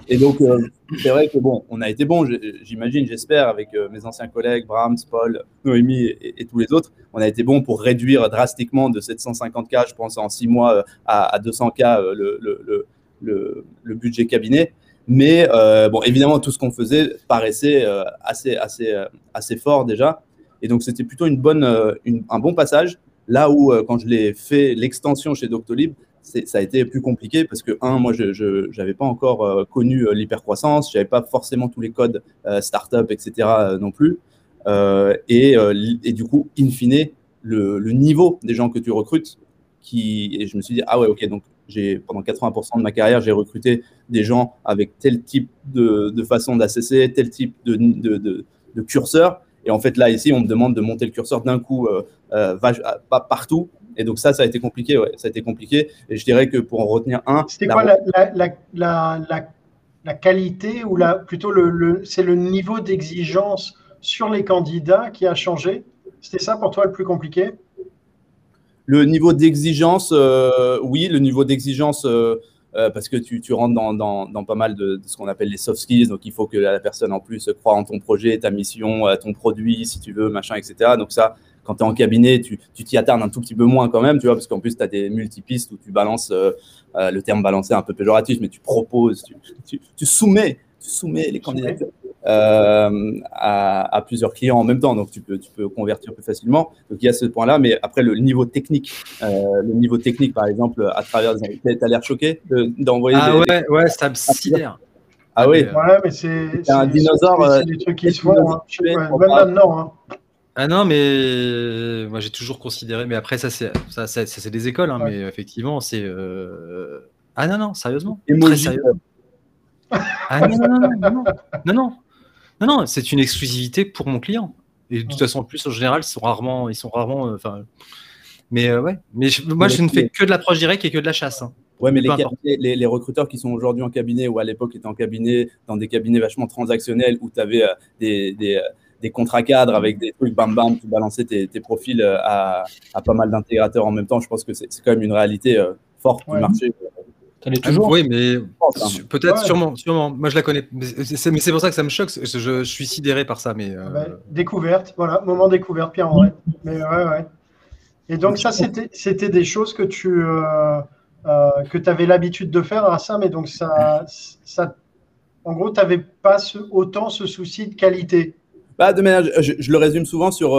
Et donc, euh, c'est vrai que bon, on a été bon, j'imagine, j'espère, avec euh, mes anciens collègues, Brahms, Paul, Noémie et, tous les autres, on a été bon pour réduire drastiquement de 750K, je pense, en six mois euh, à, 200K le, le, le budget cabinet. Mais euh, bon, évidemment, tout ce qu'on faisait paraissait euh, assez, assez, euh, assez fort déjà. Et donc, c'était plutôt une bonne, un bon passage. Là où, quand je l'ai fait, l'extension chez Doctolib, ça a été plus compliqué parce que, un, moi, je n'avais pas encore connu l'hypercroissance, je n'avais pas forcément tous les codes startup, etc. non plus. Et, du coup, in fine, le, le, niveau des gens que tu recrutes, qui, et je me suis dit, ah ouais, ok, donc j'ai pendant 80% de ma carrière, j'ai recruté des gens avec tel type de, de façon d'assesser, tel type de, de, de, curseur. Et en fait, là, ici, on me demande de monter le curseur d'un coup, euh, euh, pas partout. Et donc ça, ça a été compliqué, ouais, ça a été compliqué. Et je dirais que pour en retenir un. C'était quoi la, la, la, la, qualité ou la, plutôt le, le c'est le niveau d'exigence sur les candidats qui a changé? C'était ça pour toi le plus compliqué? Le niveau d'exigence, euh, oui, le niveau d'exigence, euh, euh, parce que tu, tu rentres dans, dans, dans, pas mal de, ce qu'on appelle les soft skills, donc il faut que la personne en plus croit en ton projet, ta mission, ton produit, si tu veux, machin, etc. Donc ça, quand tu es en cabinet, tu t'y attardes un tout petit peu moins quand même, tu vois, parce qu'en plus, tu as des multipistes où tu balances, le terme balancer un peu péjoratif, mais tu proposes, tu, tu, tu soumets, tu soumets les candidatures. Euh, à, plusieurs clients en même temps, donc tu peux, tu peux convertir plus facilement. Donc il y a ce point-là, mais après le niveau technique, euh, le niveau technique par exemple, à travers, t'as l'air choqué d'envoyer. ah ouais, ouais, ça me sidère. Ah oui. Ouais, mais c'est un dinosaure. C'est des trucs qui se font, hein. même maintenant. Hein. Ah non, mais moi j'ai toujours considéré, mais après ça c'est ça, ça, c'est des écoles, hein, mais effectivement c'est euh... ah non non sérieusement, très sérieux. Ah non non non non non, non, non. Non, c'est une exclusivité pour mon client. Et de toute façon, en plus, en général, ils sont rarement. Ils sont rarement euh, enfin, mais euh, ouais. Mais moi, je ne fais que de l'approche directe et que de la chasse. Hein. Ouais, mais les, les, recruteurs qui sont aujourd'hui en cabinet ou à l'époque étaient en cabinet, dans des cabinets vachement transactionnels où tu avais euh, des, des, des, contrats cadres avec des trucs bam bam, tu balançais tes, tes profils à, à, pas mal d'intégrateurs en même temps, je pense que c'est quand même une réalité forte du marché toujours Oui, mais peut-être, sûrement, sûrement. Moi, je la connais. Mais c'est pour ça que ça me choque. Je, je, suis sidéré par ça. Mais euh, découverte, voilà, moment découverte, Pierre-André. Mais ouais, ouais. Et donc, ça, c'était des choses que tu. Euh, que tu avais l'habitude de faire à ça, mais donc ça, ça en gros, tu n'avais pas autant ce souci de qualité. Bah, de manière, je, le résume souvent sur,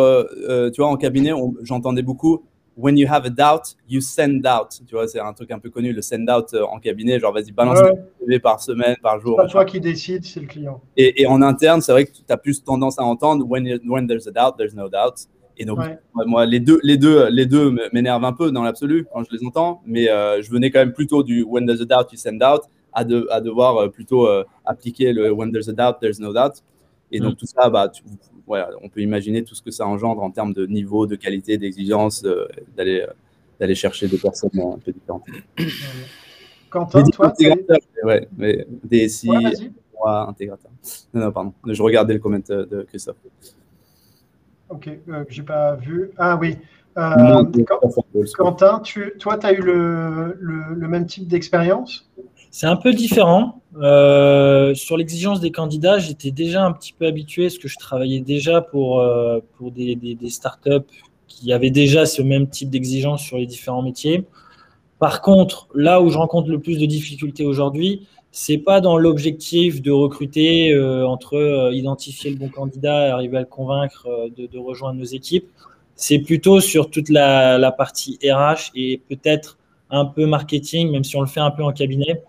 tu vois, en cabinet, j'entendais beaucoup when you have a doubt, you send out. Tu vois, c'est un truc un peu connu, le send out euh, en cabinet, genre vas-y, balance ouais. par semaine, par jour. C'est pas toi qui décide, c'est le client. Et, et en interne, c'est vrai que tu as plus tendance à entendre when, when there's a doubt, there's no doubt. Et donc, moi, les deux, les deux, les deux m'énervent un peu dans l'absolu quand je les entends, mais euh, je venais quand même plutôt du when there's a doubt, you send out à, de, à devoir euh, plutôt appliquer le when there's a doubt, there's no doubt. Et donc, mm. tout ça, bah, tu, on peut imaginer tout ce que ça engendre en termes de niveau, de qualité, d'exigence, euh, d'aller euh, d'aller chercher des personnes un peu différentes. Quentin, toi, ouais, mais DSI, moi, intégrateur. Non, non, pardon. Je regardais le commentaire de Christophe. Ok, euh, j'ai pas vu. Ah oui. Quentin, tu, toi, tu as eu le, le même type d'expérience? C'est un peu différent. Euh, sur l'exigence des candidats, j'étais déjà un petit peu habitué, parce que je travaillais déjà pour, euh, des, startups qui avaient déjà ce même type d'exigence sur les différents métiers. Par contre, là où je rencontre le plus de difficultés aujourd'hui, c'est pas dans l'objectif de recruter euh, entre identifier le bon candidat et arriver à le convaincre de, rejoindre nos équipes. C'est plutôt sur toute la partie RH et peut-être un peu marketing, même si on le fait un peu en cabinet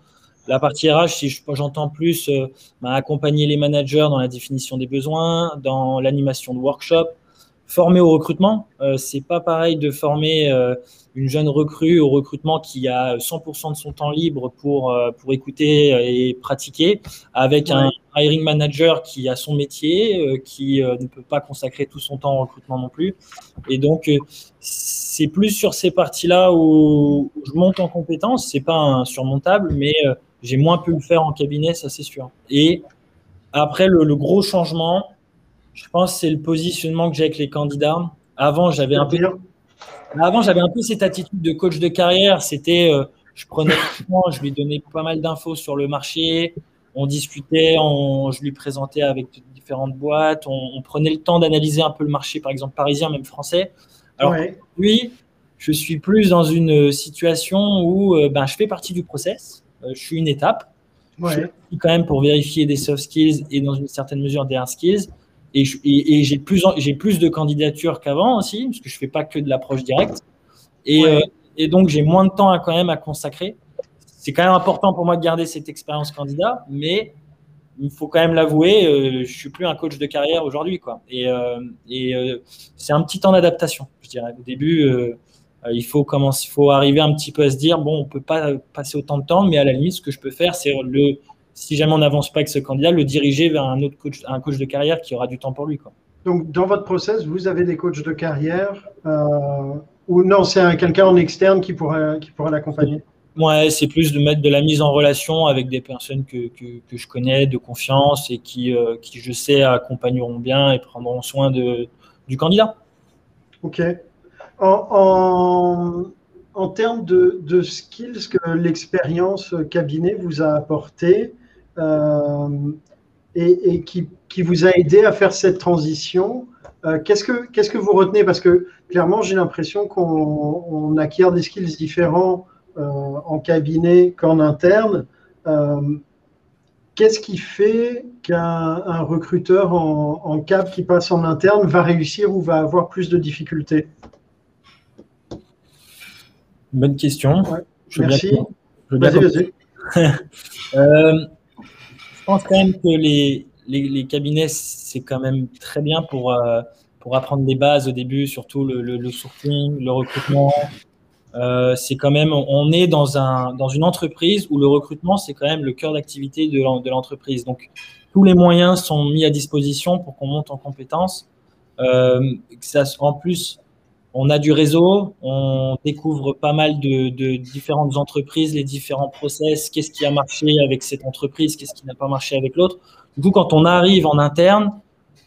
la partie RH, si j'entends plus, euh, bah, accompagner les managers dans la définition des besoins, dans l'animation de workshop, former au recrutement. Euh, c'est pas pareil de former euh, une jeune recrue au recrutement qui a 100% de son temps libre pour, euh, pour écouter et pratiquer, avec un hiring manager qui a son métier, qui ne peut pas consacrer tout son temps au recrutement non plus. Et donc, c'est plus sur ces parties-là où, je monte en compétence. C'est pas insurmontable, mais j'ai moins pu le faire en cabinet, ça c'est sûr. Et après, le, gros changement, je pense, c'est le positionnement que j'ai avec les candidats. Avant, j'avais un peu, avant, j'avais un peu cette attitude de coach de carrière. C'était, euh, je prenais le temps, je lui donnais pas mal d'infos sur le marché. On discutait, on, je lui présentais avec différentes boîtes. On, prenait le temps d'analyser un peu le marché, par exemple parisien, même français. Alors, oui, je suis plus dans une situation où euh, ben, je fais partie du process. Euh, je suis une étape. Je suis quand même pour vérifier des soft skills et dans une certaine mesure des hard skills. Et, j'ai plus, plus de candidatures qu'avant aussi, parce que je ne fais pas que de l'approche directe. Et, euh, et donc, j'ai moins de temps à, quand même à consacrer. C'est quand même important pour moi de garder cette expérience candidat, mais il faut quand même l'avouer, euh, je ne suis plus un coach de carrière aujourd'hui. Quoi. Et, et c'est un petit temps d'adaptation, je dirais. Au début, il faut commencer, il faut arriver un petit peu à se dire bon, on peut pas passer autant de temps, mais à la limite, ce que je peux faire, c'est le, si jamais on n'avance pas avec ce candidat, le diriger vers un autre coach, un coach de carrière qui aura du temps pour lui. Quoi. Donc, dans votre process, vous avez des coachs de carrière euh, ou non, c'est quelqu'un en externe qui pourrait, qui pourrait l'accompagner? Ouais, c'est plus de mettre de la mise en relation avec des personnes que, que, que je connais, de confiance et qui, euh, qui, je sais, accompagneront bien et prendront soin de, du candidat. Ok. En, termes de, skills que l'expérience cabinet vous a apporté euh, et, qui, vous a aidé à faire cette transition, euh, qu'est-ce que vous retenez? Parce que clairement, j'ai l'impression qu'on acquiert des skills différents euh, en cabinet qu'en interne. Qu'est-ce qui fait qu'un recruteur en, en cab qui passe en interne va réussir ou va avoir plus de difficultés? Bonne question. Merci. Vas-y, vas-y. Euh, je pense quand même que les, les, cabinets, c'est quand même très bien pour, euh, pour apprendre des bases au début, surtout le, le, sourcing, le recrutement. Euh, c'est quand même, on est dans, un, dans une entreprise où le recrutement, c'est quand même le cœur d'activité de l'entreprise. Donc, tous les moyens sont mis à disposition pour qu'on monte en compétences. ça, en plus, on a du réseau, on découvre pas mal de, différentes entreprises, les différents process, qu'est-ce qui a marché avec cette entreprise, qu'est-ce qui n'a pas marché avec l'autre. Du coup, quand on arrive en interne,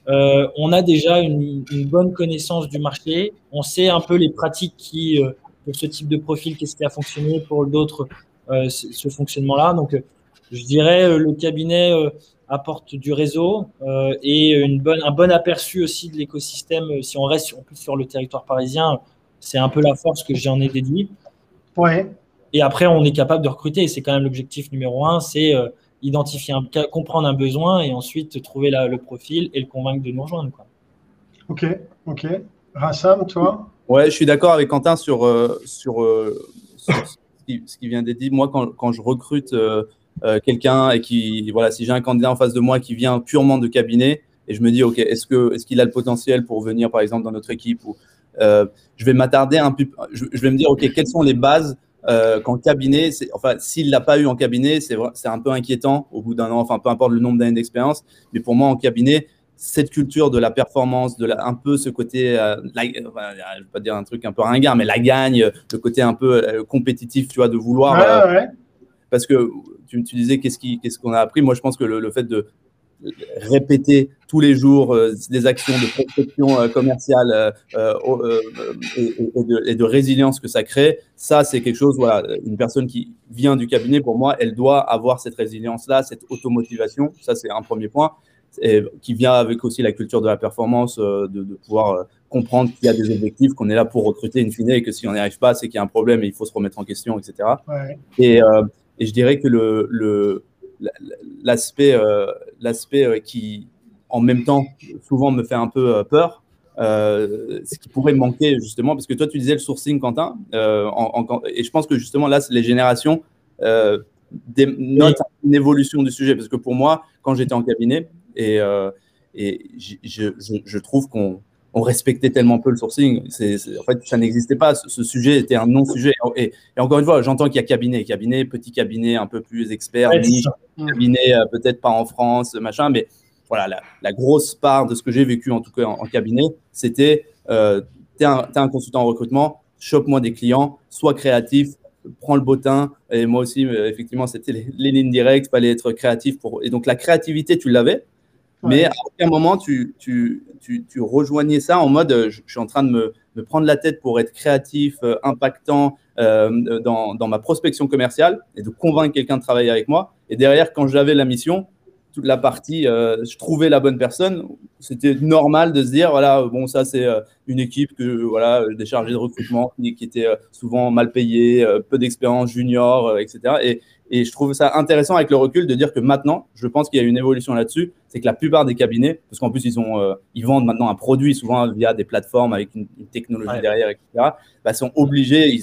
euh, on a déjà une, bonne connaissance du marché, on sait un peu les pratiques qui, euh, pour ce type de profil, qu'est-ce qui a fonctionné, pour d'autres, euh, ce fonctionnement-là. Donc, je dirais, le cabinet apporte du réseau euh, et une bonne, un bon aperçu aussi de l'écosystème. Si on reste en plus sur le territoire parisien, c'est un peu la force que j'en ai déduit. Ouais. Et après, on est capable de recruter. C'est quand même l'objectif numéro un, c'est identifier, un, comprendre un besoin et ensuite trouver le profil et le convaincre de nous rejoindre. Quoi. Ok, ok. Rassam, toi? Ouais, je suis d'accord avec Quentin sur, sur, ce, qui, vient d'être dit. Moi, quand, quand je recrute quelqu'un et qui, voilà, si j'ai un candidat en face de moi qui vient purement de cabinet, et je me dis, OK, est-ce qu'il est qu'il a le potentiel pour venir, par exemple, dans notre équipe ou, euh, Je vais m'attarder un peu, je, vais me dire, OK, quelles sont les bases euh, qu'en cabinet, enfin, s'il l'a pas eu en cabinet, c'est un peu inquiétant au bout d'un an, enfin, peu importe le nombre d'années d'expérience, mais pour moi, en cabinet, cette culture de la performance, de la, un peu ce côté, euh, je ne vais pas dire un truc un peu ringard, mais la gagne, le côté un peu euh, compétitif, tu vois, de vouloir. Ouais, ouais. Parce que tu, tu disais qu'est-ce qu'on a appris? Moi, je pense que le, le fait de, répéter tous les jours euh, des actions de prospection euh, commerciale euh, et, de, résilience que ça crée, ça c'est quelque chose, voilà, une personne qui vient du cabinet, pour moi, elle doit avoir cette résilience-là, cette automotivation, ça c'est un premier point, et qui vient avec aussi la culture de la performance, de, pouvoir comprendre qu'il y a des objectifs, qu'on est là pour recruter une fine et que si on n'y arrive pas, c'est qu'il y a un problème et il faut se remettre en question, etc. Et, et, je dirais que le, le l'aspect euh, l'aspect euh, qui, en même temps, souvent me fait un peu euh, peur, ce qui pourrait manquer justement, parce que toi tu disais le sourcing, Quentin, et je pense que justement là, les générations notent une évolution du sujet, parce que pour moi, quand j'étais en cabinet, et, et je, je, trouve qu'on on respectait tellement peu le sourcing. En fait, ça n'existait pas. Ce, sujet était un non-sujet. Et, encore une fois, j'entends qu'il y a cabinet, cabinet, petit cabinet un peu plus expert, niche, cabinet euh, peut-être pas en France, machin, mais voilà, la, grosse part de ce que j'ai vécu en tout cas en, cabinet, c'était euh, tu es, un consultant en recrutement, chope-moi des clients, sois créatif, prends le bottin. Et moi aussi, euh, effectivement, c'était les, les, lignes directes, fallait être créatif. Pour... Et donc la créativité, tu l'avais. Mais à aucun moment, tu, tu, tu, tu, rejoignais ça en mode euh, je, suis en train de me, me, prendre la tête pour être créatif, euh, impactant euh, dans, dans, ma prospection commerciale et de convaincre quelqu'un de travailler avec moi. Et derrière, quand j'avais la mission, toute la partie, je trouvais la bonne personne, c'était normal de se dire voilà, bon, ça, c'est une équipe que, voilà, des chargés de recrutement qui, qui étaient souvent mal payés, peu d'expérience junior, etc. Et, et je trouve ça intéressant avec le recul de dire que maintenant, je pense qu'il y a une évolution là-dessus. C'est que la plupart des cabinets, parce qu'en plus, ils, ont, euh, ils vendent maintenant un produit souvent via des plateformes avec une, technologie derrière, etc., bah, sont obligés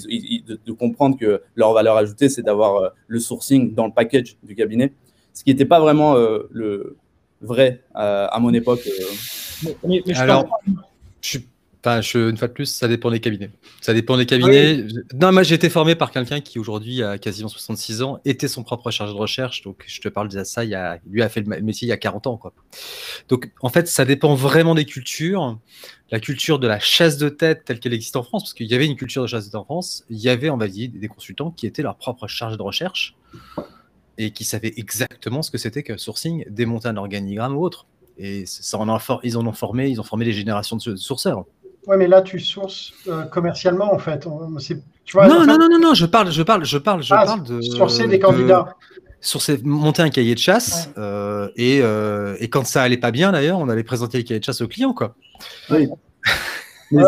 de, comprendre que leur valeur ajoutée, c'est d'avoir euh, le sourcing dans le package du cabinet. Ce qui n'était pas vraiment euh, le vrai à mon époque. Alors, je suis Enfin, je, une fois de plus, ça dépend des cabinets. Ça dépend des cabinets. Non, moi, j'ai été formé par quelqu'un qui, aujourd'hui, a quasiment 66 ans, était son propre chargé de recherche. Donc, je te parle de ça, il a, lui a fait le métier il y a 40 ans. Quoi. Donc, en fait, ça dépend vraiment des cultures. La culture de la chasse de tête telle qu'elle existe en France, parce qu'il y avait une culture de chasse de tête en France, il y avait, on va dire, des consultants qui étaient leur propre charge de recherche et qui savaient exactement ce que c'était que sourcing, démonter un organigramme ou autre. Et ça en a, ils en ont formé, ils ont formé des générations de sourceurs. Ouais, mais là, tu sources euh, commercialement, en fait. Tu vois, non, non, non, non, non, je parle, je parle, je parle, je ah, parle de. Sourcer des candidats. Sourcer, monter un cahier de chasse. Euh, et, euh, et, quand ça allait pas bien, d'ailleurs, on allait présenter le cahier de chasse au client, quoi. Oui. Mais,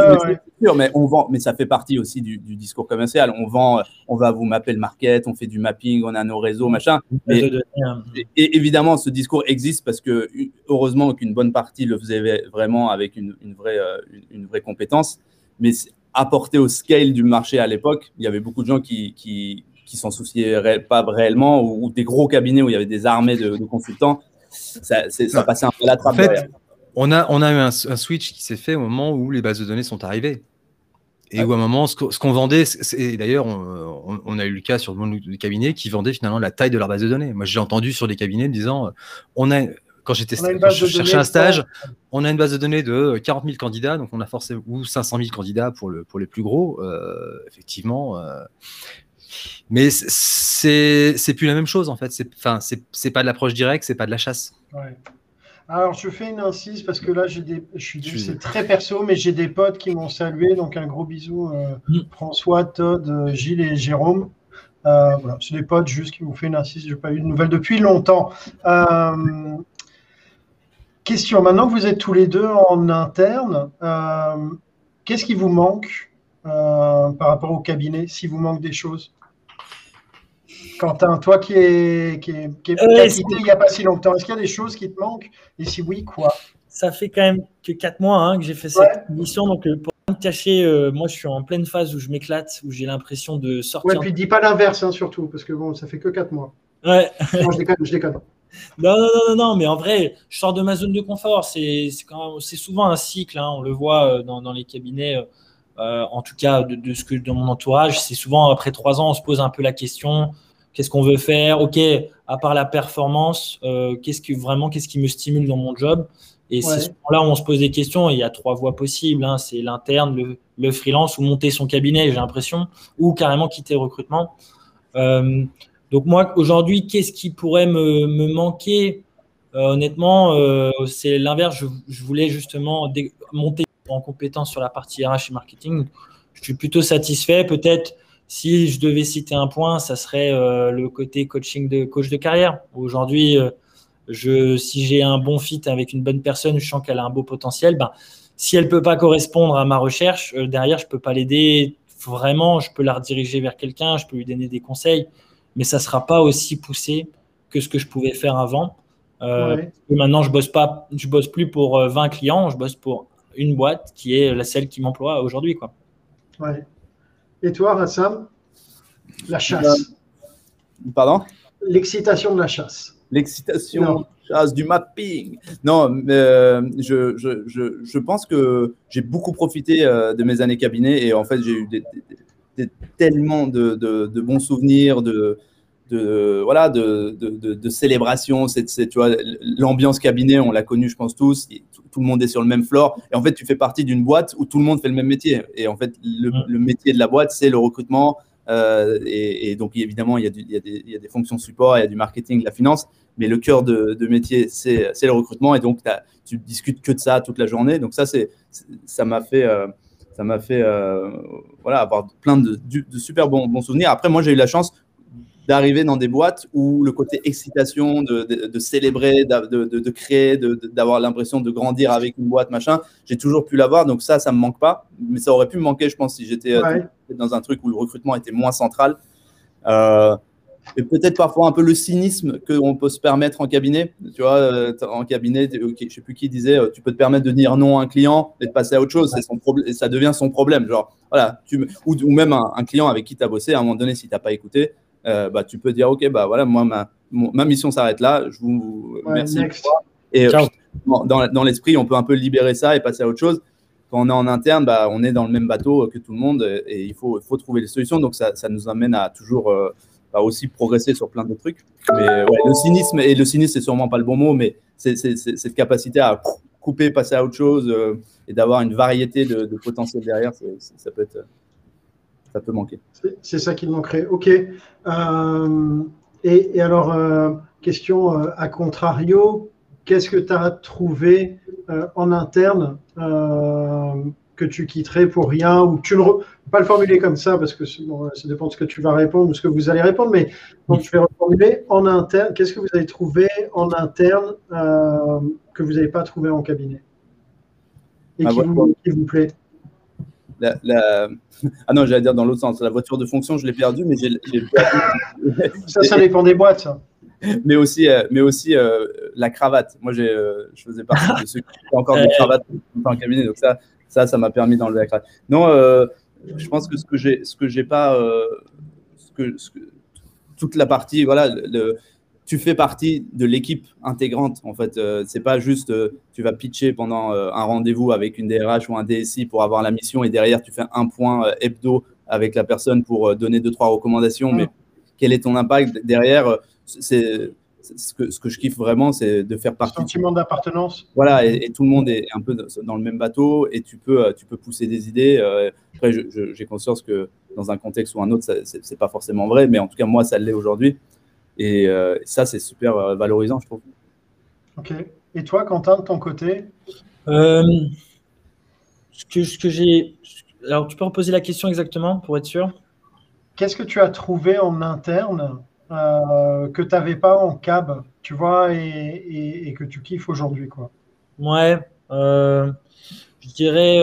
sûr, mais on vend, mais ça fait partie aussi du, discours commercial. On vend, on va vous mapper le market, on fait du mapping, on a nos réseaux, machin. Mais, et, évidemment, ce discours existe parce que heureusement qu'une bonne partie le faisait vraiment avec une, vraie, euh, une, vraie compétence. Mais apporté au scale du marché à l'époque, il y avait beaucoup de gens qui, qui, qui s'en souciaient pas réellement ou, des gros cabinets où il y avait des armées de, consultants. Ça, ça passait un peu la trappe. En on a, on a eu un, switch qui s'est fait au moment où les bases de données sont arrivées. Et où à un moment, ce qu'on vendait, et d'ailleurs, on, a eu le cas sur le monde du cabinet qui vendait finalement la taille de leur base de données. Moi, j'ai entendu sur des cabinets disant, euh, on a, quand j'étais je cherchais un stage, on a une base de données de 40 000 candidats, donc on a forcément ou 500 000 candidats pour le pour les plus gros, euh, effectivement. Euh, mais c'est plus la même chose en fait. Enfin c'est pas de l'approche directe, c'est pas de la chasse. Ouais. Alors, je fais une incise parce que là, j'ai des, je suis, c'est très perso, mais j'ai des potes qui m'ont salué. Donc, un gros bisou, euh, mm. François, Todd, euh, Gilles et Jérôme. Euh, voilà, c'est des potes juste qui m'ont fait une incise. Je n'ai pas eu de nouvelles depuis longtemps. question maintenant que vous êtes tous les deux en interne, qu'est-ce qui vous manque par rapport au cabinet, si vous manque des choses? Quentin, toi qui es qui, est, qui, il n'y a pas si longtemps, est-ce qu'il y a des choses qui te manquent? Et si oui, quoi? Ça fait quand même que 4 mois hein, que j'ai fait cette mission, donc euh, pour me cacher, euh, moi je suis en pleine phase où je m'éclate, où j'ai l'impression de sortir. Ouais, puis dis pas l'inverse hein, surtout, parce que bon, ça fait que 4 mois. Ouais. non, je déconne, je déconne. Non, non, non, non, mais en vrai, je sors de ma zone de confort. C'est souvent un cycle, hein, on le voit euh, dans, dans les cabinets. Euh, en tout cas de, ce que dans mon entourage, c'est souvent après trois ans, on se pose un peu la question qu'est-ce qu'on veut faire? Ok, à part la performance, euh, qu'est-ce que vraiment, qu'est-ce qui me stimule dans mon job? Et c'est là où on se pose des questions. il y a trois voies possibles hein. c'est l'interne, le, freelance ou monter son cabinet, j'ai l'impression, ou carrément quitter le recrutement. Euh, donc moi, aujourd'hui, qu'est-ce qui pourrait me, manquer? Honnêtement, c'est l'inverse. Je, je, voulais justement monter en compétence sur la partie RH et marketing. Je suis plutôt satisfait. Peut-être si je devais citer un point, ça serait euh, le côté coaching de coach de carrière. Aujourd'hui, euh, je, si j'ai un bon fit avec une bonne personne, je sens qu'elle a un beau potentiel. Ben, si elle peut pas correspondre à ma recherche, euh, derrière, je peux pas l'aider vraiment. Je peux la rediriger vers quelqu'un, je peux lui donner des conseils, mais ça sera pas aussi poussé que ce que je pouvais faire avant. Maintenant, je bosse pas, je bosse plus pour 20 clients, je bosse pour une boîte qui est la celle qui m'emploie aujourd'hui. Quoi. Ouais. Et toi, Rassam La chasse. Pardon? L'excitation de la chasse. L'excitation de la chasse, du mapping. Non, mais euh, je, je, je, je, pense que j'ai beaucoup profité euh, de mes années cabinet et en fait, j'ai eu des, tellement de, de, de, bons souvenirs, de, de voilà de, de, de célébration c'est tu vois l'ambiance cabinet on l'a connu je pense tous tout, le monde est sur le même floor. Et en fait tu fais partie d'une boîte où tout le monde fait le même métier. Et en fait le, mm. métier de la boîte c'est le recrutement euh, et, donc évidemment il y, a il, y a des, il y, a des, fonctions support il y a du marketing de la finance. Mais le cœur de, métier c'est le recrutement. Et donc tu discutes que de ça toute la journée. Donc ça c'est ça m'a fait euh, ça m'a fait euh, voilà avoir plein de, de super bons, bons souvenirs. Après moi j'ai eu la chance d'arriver dans des boîtes où le côté excitation, de, de, célébrer, de, de créer, d'avoir l'impression de grandir avec une boîte, machin, j'ai toujours pu l'avoir. Donc ça, ça me manque pas. Mais ça aurait pu me manquer, je pense, si j'étais euh, dans un truc où le recrutement était moins central. Euh, et peut-être parfois un peu le cynisme qu'on peut se permettre en cabinet. Tu vois, euh, en cabinet, je sais plus qui disait, tu peux te permettre de dire non à un client et de passer à autre chose. Son et ça devient son problème. Genre, voilà, tu, ou, ou même un, un, client avec qui tu as bossé, à un moment donné, si tu n'as pas écouté, euh, bah, tu peux dire, OK, bah, voilà, moi, ma, ma mission s'arrête là. Je vous remercie. Et euh, dans, dans l'esprit, on peut un peu libérer ça et passer à autre chose. Quand on est en interne, bah, on est dans le même bateau que tout le monde et il faut, il faut trouver des solutions. Donc, ça, ça nous amène à toujours euh, bah, aussi progresser sur plein de trucs. Mais ouais, le cynisme, et le cynisme, c'est sûrement pas le bon mot, mais c'est cette capacité à couper, passer à autre chose et d'avoir une variété de, de potentiel derrière, ça peut être ça peut manquer. C'est ça qui manquerait. OK. Euh, et, alors, euh, question euh, à contrario, qu'est-ce que tu as trouvé en interne que tu quitterais pour rien ou tu ne pas le formuler comme ça parce que ça dépend de ce que tu vas répondre ou ce que vous allez répondre, mais donc je vais reformuler en interne. Qu'est-ce que vous avez trouvé en interne que vous n'avez pas trouvé en cabinet et ah, qui vous plaît? La, Ah non, j'allais dire dans l'autre sens. La voiture de fonction, je l'ai perdue, mais j'ai Ça, ça dépend des boîtes, ça. Mais aussi, euh, mais aussi euh, la cravate. Moi, j'ai, euh, je faisais partie de ceux qui ont encore des cravates dans le cabinet. Donc ça, ça, ça m'a permis d'enlever la cravate. Non, je pense que ce que j'ai, ce que j'ai pas, ce que, ce que, toute la partie, voilà, le, tu fais partie de l'équipe intégrante. En fait, euh, c'est pas juste euh, tu vas pitcher pendant euh, un rendez-vous avec une DRH ou un DSI pour avoir la mission et derrière tu fais un point hebdo avec la personne pour donner deux trois recommandations. Mais quel est ton impact derrière C'est ce que, ce que je kiffe vraiment, c'est de faire partie. Sentiment d'appartenance. Voilà, et, tout le monde est un peu dans le même bateau et tu peux, tu peux pousser des idées. après, j'ai conscience que dans un contexte ou un autre, c'est pas forcément vrai, mais en tout cas, moi, ça l'est aujourd'hui. Et euh, ça, c'est super euh, valorisant, je trouve. Ok. Et toi, Quentin, de ton côté? Euh, Ce que, ce que j'ai. Alors, tu peux reposer la question exactement pour être sûr? Qu'est-ce que tu as trouvé en interne que tu n'avais pas en cab, tu vois, et, et, que tu kiffes aujourd'hui, quoi? Ouais. je dirais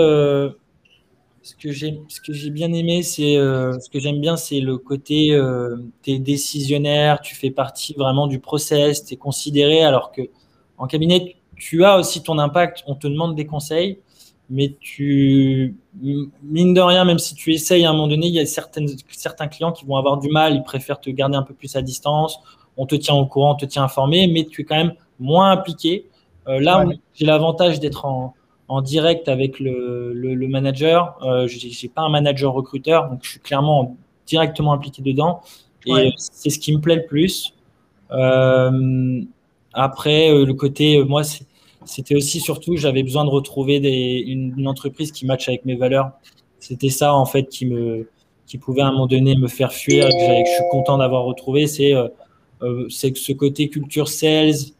ce que j'ai, ce que j'ai bien aimé, c'est euh, ce que j'aime bien, c'est le côté, euh, tu es décisionnaire, tu fais partie vraiment du process, tu es considéré, alors que en cabinet, tu as aussi ton impact, on te demande des conseils, mais tu, mine de rien, même si tu essayes à un moment donné, il y a certaines, certains clients qui vont avoir du mal, ils préfèrent te garder un peu plus à distance, on te tient au courant, on te tient informé, mais tu es quand même moins impliqué. Euh, là, j'ai l'avantage d'être en, en direct avec le, le, manager. Euh, je n'ai pas un manager recruteur, donc je suis clairement directement impliqué dedans. Et c'est ce qui me plaît le plus. Euh, après, euh, le côté, moi, c'était aussi surtout, j'avais besoin de retrouver des, une, entreprise qui matche avec mes valeurs. C'était ça, en fait, qui, me, qui pouvait à un moment donné me faire fuir et que, je suis content d'avoir retrouvé. C'est c'est ce côté culture sales,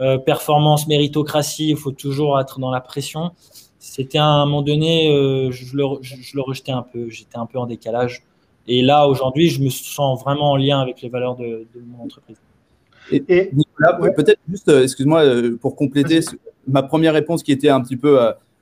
euh, performance, méritocratie, il faut toujours être dans la pression. C'était à un moment donné, euh, je, le, je, le, rejetais un peu, j'étais un peu en décalage. Et là, aujourd'hui, je me sens vraiment en lien avec les valeurs de, mon entreprise. Et, Nicolas, peut-être juste, euh, excuse-moi, pour compléter ma première réponse qui était un petit peu,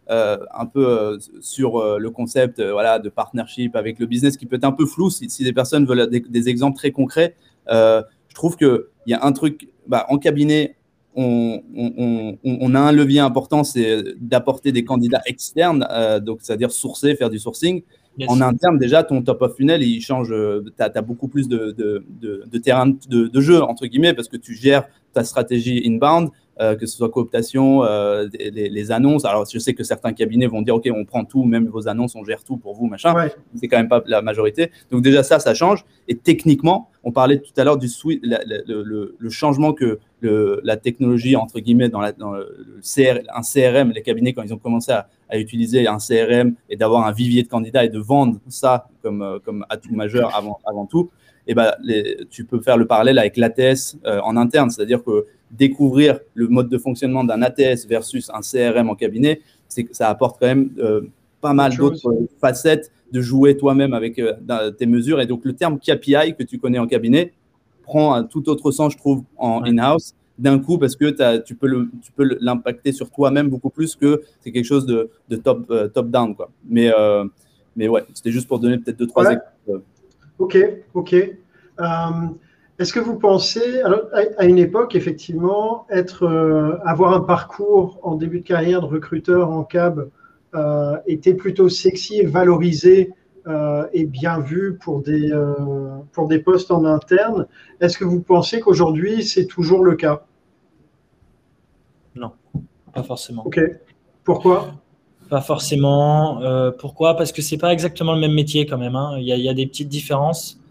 un peu sur le concept voilà, de partnership avec le business qui peut être un peu flou si, des personnes veulent des, exemples très concrets. je trouve qu'il y a un truc, bah, en cabinet, on, a un levier important, c'est d'apporter des candidats externes, euh, donc c'est-à-dire sourcer, faire du sourcing. en interne, déjà, ton top of funnel, il change. Tu as, beaucoup plus de, de, terrain de, jeu, entre guillemets, parce que tu gères ta stratégie inbound, euh, que ce soit cooptation, euh, les, annonces. Alors, je sais que certains cabinets vont dire, OK, on prend tout, même vos annonces, on gère tout pour vous, machin. C'est quand même pas la majorité. Donc, déjà, ça, ça change. Et techniquement, on parlait tout à l'heure du le, changement que la technologie, entre guillemets, dans, la, dans un CRM, les cabinets, quand ils ont commencé à, utiliser un CRM et d'avoir un vivier de candidats et de vendre ça comme, euh, comme atout majeur avant, avant tout, et eh ben, tu peux faire le parallèle avec l'ATS en interne, c'est-à-dire que découvrir le mode de fonctionnement d'un ATS versus un CRM en cabinet, c'est ça apporte quand même euh, pas mal d'autres facettes de jouer toi-même avec euh, tes mesures. Et donc, le terme KPI que tu connais en cabinet prend un tout autre sens, je trouve, en in-house d'un coup parce que tu peux l'impacter sur toi-même beaucoup plus que c'est quelque chose de, top, euh, top down. Quoi. Mais, mais ouais, c'était juste pour donner peut-être deux, trois exemples. Ok, ok. Est-ce que vous pensez, à une époque, effectivement, être, euh, avoir un parcours en début de carrière de recruteur en cab euh, était plutôt sexy et valorisé euh, et bien vu pour des, pour des postes en interne? Est-ce que vous pensez qu'aujourd'hui, c'est toujours le cas? Non, pas forcément. Ok. Pourquoi? Pas forcément. pourquoi? Parce que c'est pas exactement le même métier quand même. Hein. Il, y a, des petites différences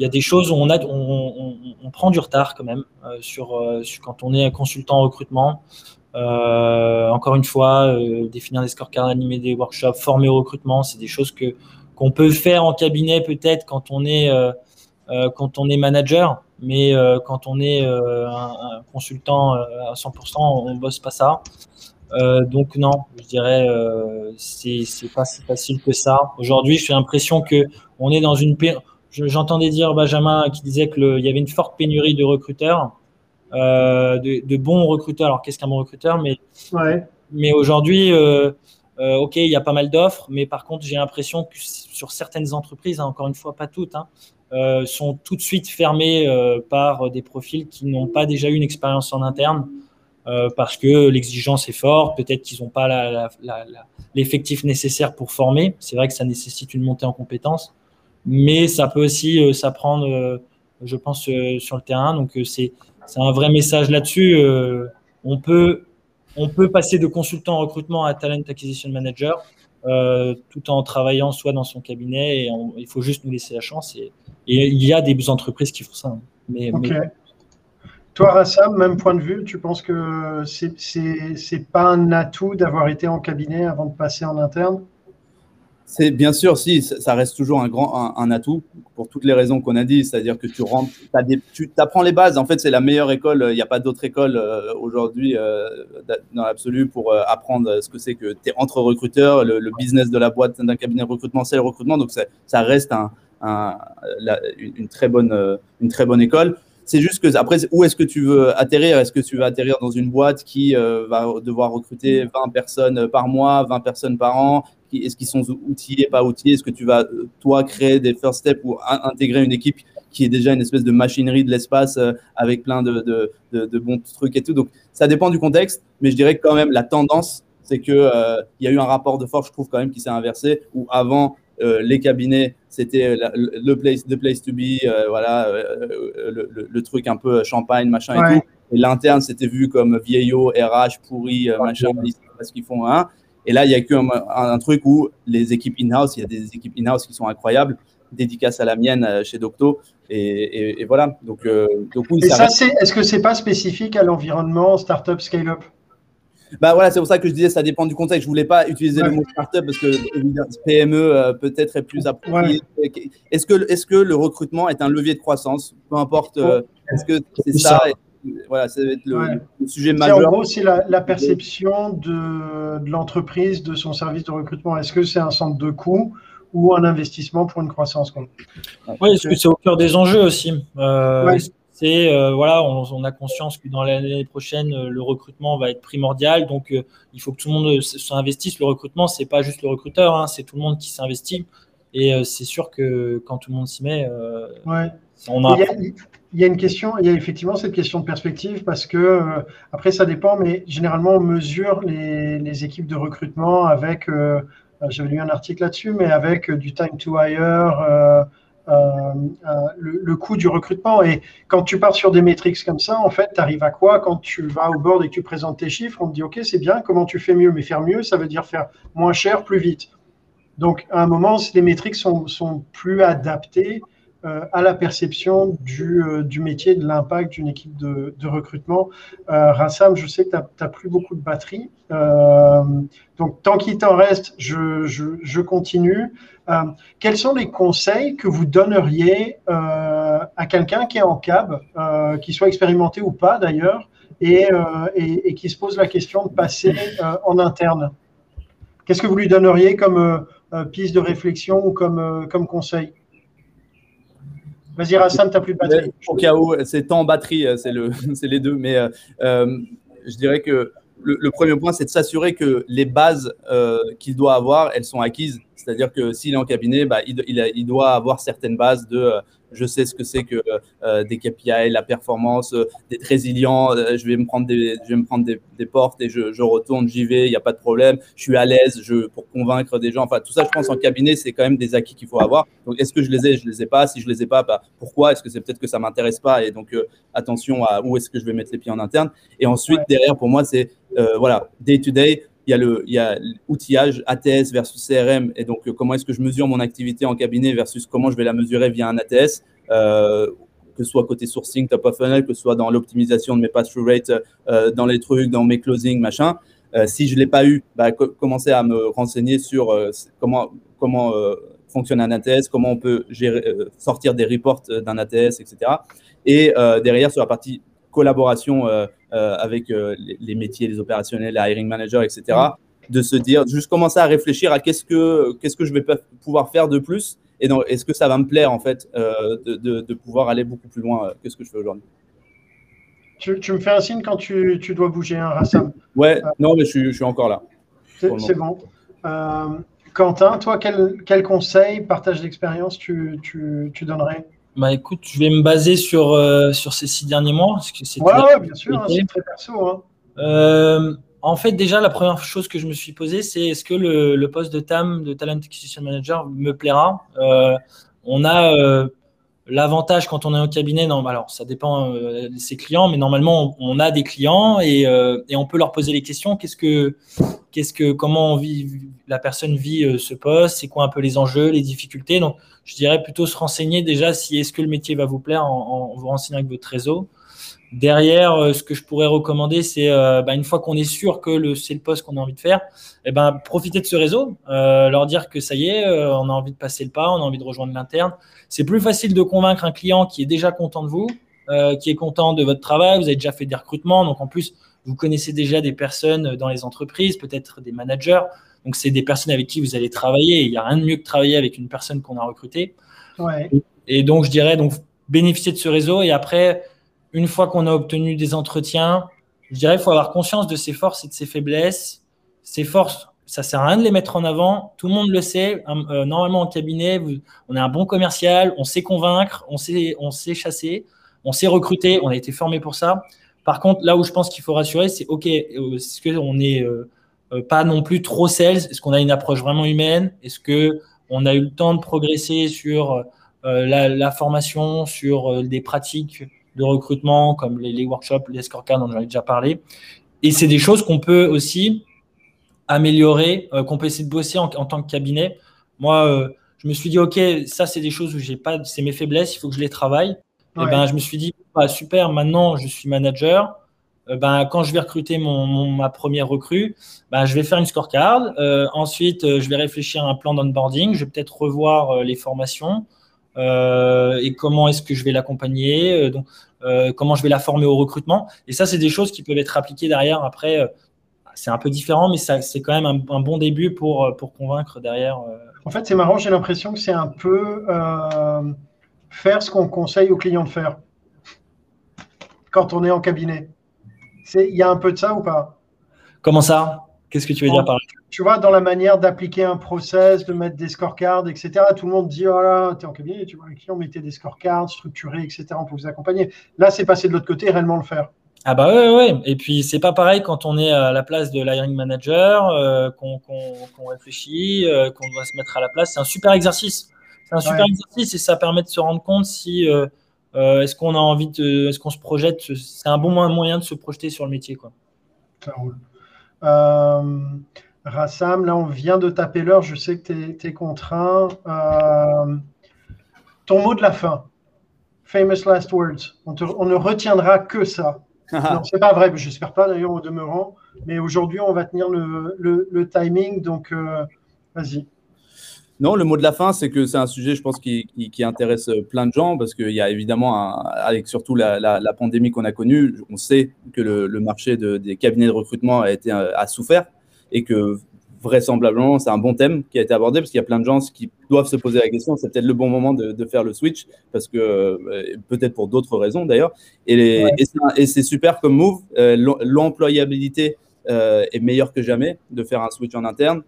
il y a des choses où on, a, on, prend du retard quand même euh, sur, euh, sur, quand on est consultant en recrutement. Euh, encore une fois, définir des scorecards, animer des workshops, former au recrutement, c'est des choses que qu'on peut faire en cabinet peut-être quand on est quand on est manager, mais quand on est un, consultant à 100%, on bosse pas ça. Donc non, je dirais c'est c'est pas si facile que ça. Aujourd'hui, j'ai l'impression que on est dans une J'entendais dire Benjamin qui disait qu'il y avait une forte pénurie de recruteurs, euh, de, bons recruteurs. Alors, qu'est-ce qu'un bon recruteur? Mais, mais aujourd'hui, euh, euh, OK, il y a pas mal d'offres, mais par contre, j'ai l'impression que sur certaines entreprises, hein, encore une fois, pas toutes, hein, sont tout de suite fermées par des profils qui n'ont pas déjà eu une expérience en interne. Parce que l'exigence est forte, peut-être qu'ils n'ont pas l'effectif nécessaire pour former. C'est vrai que ça nécessite une montée en compétences mais ça peut aussi euh, s'apprendre, euh, je pense, euh, sur le terrain. Donc, c'est un vrai message là-dessus. on, peut, on peut passer de consultant en recrutement à talent acquisition manager tout en travaillant soit dans son cabinet et il faut juste nous laisser la chance. Et, il y a des entreprises qui font ça. Hein. Mais, Toi, Rassam, même point de vue, tu penses que c'est pas un atout d'avoir été en cabinet avant de passer en interne? C'est bien sûr, si, ça reste toujours un grand un, atout pour toutes les raisons qu'on a dit, c'est-à-dire que tu rentres, tu apprends les bases. En fait, c'est la meilleure école. Il n'y a pas d'autre école euh, aujourd'hui euh, dans l'absolu pour euh, apprendre ce que c'est que tu es entre recruteurs, le, business de la boîte d'un cabinet recrutement, c'est le recrutement. Donc, ça reste un, une, très bonne, une très bonne école. C'est juste que après, où est-ce que tu veux atterrir? Est-ce que tu veux atterrir dans une boîte qui va devoir recruter 20 personnes par mois, 20 personnes par an, est-ce qu'ils sont outillés, pas outillés? Est-ce que tu vas, toi, créer des first steps ou intégrer une équipe qui est déjà une espèce de machinerie de l'espace avec plein de, de, de, bons trucs et tout? Donc, ça dépend du contexte, mais je dirais que quand même, la tendance, c'est qu'il il y a eu un rapport de force, je trouve, quand même, qui s'est inversé, où avant, les cabinets, c'était le place, the place to be, voilà, le, le, truc un peu champagne, machin et tout. Et l'interne, c'était vu comme vieillot, RH, pourri, euh, machin, parce qu'ils font un. Et là, il y a qu'un un, truc où les équipes in-house, il y a des équipes in-house qui sont incroyables, dédicaces à la mienne euh, chez Docto. Et, et, voilà. Donc, euh, donc et ça, c'est, est-ce que c'est pas spécifique à l'environnement startup scale-up? Bah voilà, c'est pour ça que je disais ça dépend du contexte. Je voulais pas utiliser le mot startup parce que PME peut-être est plus approprié. Est-ce que est-ce que le recrutement est un levier de croissance? Peu importe. est-ce que c'est ça, voilà, ça va être le, sujet majeur. En gros, c'est la, perception de, de l'entreprise, de son service de recrutement. Est-ce que c'est un centre de coût ou un investissement pour une croissance Oui, est-ce que c'est au cœur des enjeux aussi? Euh, C'est euh, voilà, on, a conscience que dans l'année prochaine, euh, le recrutement va être primordial, donc il faut que tout le monde s'investisse. Le recrutement, c'est pas juste le recruteur, hein, c'est tout le monde qui s'investit. Et c'est sûr que quand tout le monde s'y met, on a il y a une question, il y a effectivement cette question de perspective parce que, euh, après, ça dépend, mais généralement, on mesure les, les équipes de recrutement avec, euh, euh, j'avais lu un article là-dessus, mais avec du time to hire, le, le, coût du recrutement. Et quand tu pars sur des métriques comme ça, en fait, tu arrives à quoi quand tu vas au board et que tu présentes tes chiffres? On te dit, OK, c'est bien, comment tu fais mieux? Mais faire mieux, ça veut dire faire moins cher, plus vite. Donc, à un moment, les métriques sont, sont plus adaptées euh, à la perception du, euh, du métier, de l'impact d'une équipe de, recrutement. Euh, Rassam, je sais que tu n'as plus beaucoup de batterie. Donc, tant qu'il t'en reste, je, continue. Quels sont les conseils que vous donneriez à quelqu'un qui est en cab, qui soit expérimenté ou pas d'ailleurs, et, qui se pose la question de passer en interne? Qu'est-ce que vous lui donneriez comme piste de réflexion ou comme conseil? Vas-y, Rassam, tu plus de batterie. Au cas où, c'est temps batterie, euh, c'est le, les deux. Mais euh, euh, je dirais que le, premier point, c'est de s'assurer que les bases qu'il doit avoir, elles sont acquises. C'est-à-dire que s'il est en cabinet, bah, il, il, doit avoir certaines bases de je sais ce que c'est que euh, des KPI, la performance, euh, d'être résilient. Euh, je vais me prendre des, je vais me prendre des, des portes et je, je retourne, j'y vais, il n'y a pas de problème. Je suis à l'aise je, pour convaincre des gens. Enfin, tout ça, je pense en cabinet, c'est quand même des acquis qu'il faut avoir. Donc, est-ce que je les ai Je les ai pas? Si je les ai pas, bah, pourquoi? Est-ce que c'est peut-être que ça m'intéresse pas? Et donc, attention à où est-ce que je vais mettre les pieds en interne. Et ensuite, derrière, pour moi, c'est voilà, day to day il y a le il y a l'outillage ATS versus CRM et donc comment est-ce que je mesure mon activité en cabinet versus comment je vais la mesurer via un ATS euh, que ce soit côté sourcing, top of funnel, que ce soit dans l'optimisation de mes pass-through rates, euh, dans les trucs, dans mes closing, machin. Euh, si je ne l'ai pas eu, bah, à me renseigner sur comment, comment fonctionne un ATS, comment on peut sortir des reports d'un ATS, etc. Et derrière, sur la partie collaboration avec les, métiers, les opérationnels, les hiring managers, etc., mm. de se dire, juste commencer à réfléchir à qu'est-ce que, qu'est-ce que je vais pouvoir faire de plus et est-ce que ça va me plaire en fait euh, de, pouvoir aller beaucoup plus loin euh, que ce que je fais aujourd'hui tu, me fais un signe quand tu, dois bouger, hein, Rassam? Ouais, euh, non, mais je suis, encore là. C'est bon. Quentin, toi, quel, quel conseil, partage d'expérience tu, donnerais? Bah écoute, je vais me baser sur, sur ces six derniers mois. Parce que c'est ouais, bien sûr, hein, c'est très perso. Hein. En fait, déjà, la première chose que je me suis posée, c'est est-ce que le, poste de TAM, de Talent Acquisition Manager, me plaira? Euh, On a euh, l'avantage quand on est au cabinet, non, ça dépend euh, de ses clients, mais normalement, on, a des clients et, on peut leur poser les questions. Qu'est-ce que, comment la personne vit ce poste? C'est quoi un peu les enjeux, les difficultés? Donc, je dirais plutôt se renseigner déjà si est-ce que le métier va vous plaire en vous renseignant avec votre réseau. Derrière, euh, ce que je pourrais recommander, c'est euh, bah, une fois qu'on est sûr que c'est le poste qu'on a envie de faire, eh ben, profiter de ce réseau, euh, leur dire que ça y est, on a envie de passer le pas, on a envie de rejoindre l'interne. C'est plus facile de convaincre un client qui est déjà content de vous, qui est content de votre travail, vous avez déjà fait des recrutements, donc en plus, vous connaissez déjà des personnes dans les entreprises, peut-être des managers. Donc, c'est des personnes avec qui vous allez travailler. Il n'y a rien de mieux que travailler avec une personne qu'on a recrutée. Ouais. Et donc, je dirais, donc, bénéficier de ce réseau et après, une fois qu'on a obtenu des entretiens, je dirais qu'il faut avoir conscience de ses forces et de ses faiblesses. Ses forces, ça sert à rien de les mettre en avant. Tout le monde le sait. Euh, normalement, en cabinet, on est un bon commercial, on sait convaincre, on sait, on sait chasser, on sait recruter, on a été formé pour ça. Par contre, là où je pense qu'il faut rassurer, c'est OK, euh, est-ce qu'on n'est pas non plus trop sales? Est-ce qu'on a une approche vraiment humaine? Est-ce qu'on a eu le temps de progresser sur la, formation, sur des pratiques de recrutement comme les, les workshops, les scorecards, on en a déjà parlé Et c'est des choses qu'on peut aussi améliorer, euh, qu'on peut essayer de bosser en, tant que cabinet. Moi, euh, je me suis dit, OK, ça, c'est des choses où j'ai pas, c'est mes faiblesses, il faut que je les travaille. Et ben, je me suis dit, bah, super, maintenant, je suis manager. Euh, ben, quand je vais recruter mon, ma première recrue, ben, je vais faire une scorecard. ensuite, je vais réfléchir à un plan d'onboarding. Je vais peut-être revoir les formations et comment est-ce que je vais l'accompagner. donc, comment je vais la former au recrutement. Et ça, c'est des choses qui peuvent être appliquées derrière après c'est un peu différent, mais c'est quand même un, bon début pour, euh, pour convaincre derrière. Euh. En fait, c'est marrant, j'ai l'impression que c'est un peu euh, faire ce qu'on conseille aux clients de faire quand on est en cabinet. Il y a un peu de ça ou pas? Comment ça? Qu'est-ce que tu veux dire par là? Tu vois, dans la manière d'appliquer un process, de mettre des scorecards, etc. Tout le monde dit Oh là, tu es en cabinet, tu vois, les clients mettaient des scorecards structurés, etc. On peut vous accompagner. Là, c'est passer de l'autre côté, réellement le faire. Ah bah ouais, ouais. Et puis c'est pas pareil quand on est à la place de l'hiring manager, euh, qu'on réfléchit, euh, qu'on doit se mettre à la place. C'est un super exercice. C'est un super exercice et ça permet de se rendre compte si euh, est-ce qu'on a envie de, est-ce qu'on se projette. C'est un bon moyen de se projeter sur le métier, quoi. Ça roule. Rassam, là on vient de taper l'heure. Je sais que tu es, contraint. ton mot de la fin. Famous last words. On, on ne retiendra que ça non, c'est pas vrai, j'espère pas d'ailleurs au demeurant. Mais aujourd'hui, on va tenir le, timing, donc euh, vas-y. Non, le mot de la fin, c'est que c'est un sujet, je pense, qui, intéresse plein de gens parce qu'il y a évidemment, avec surtout la, pandémie qu'on a connue, on sait que le, marché des cabinets de recrutement a, été, a souffert et que vraisemblablement, c'est un bon thème qui a été abordé parce qu'il y a plein de gens qui doivent se poser la question. C'est peut-être le bon moment de, faire le switch parce que euh, peut-être pour d'autres raisons d'ailleurs. Et, c'est super comme move. Euh, l'employabilité euh, est meilleure que jamais de faire un switch en interne.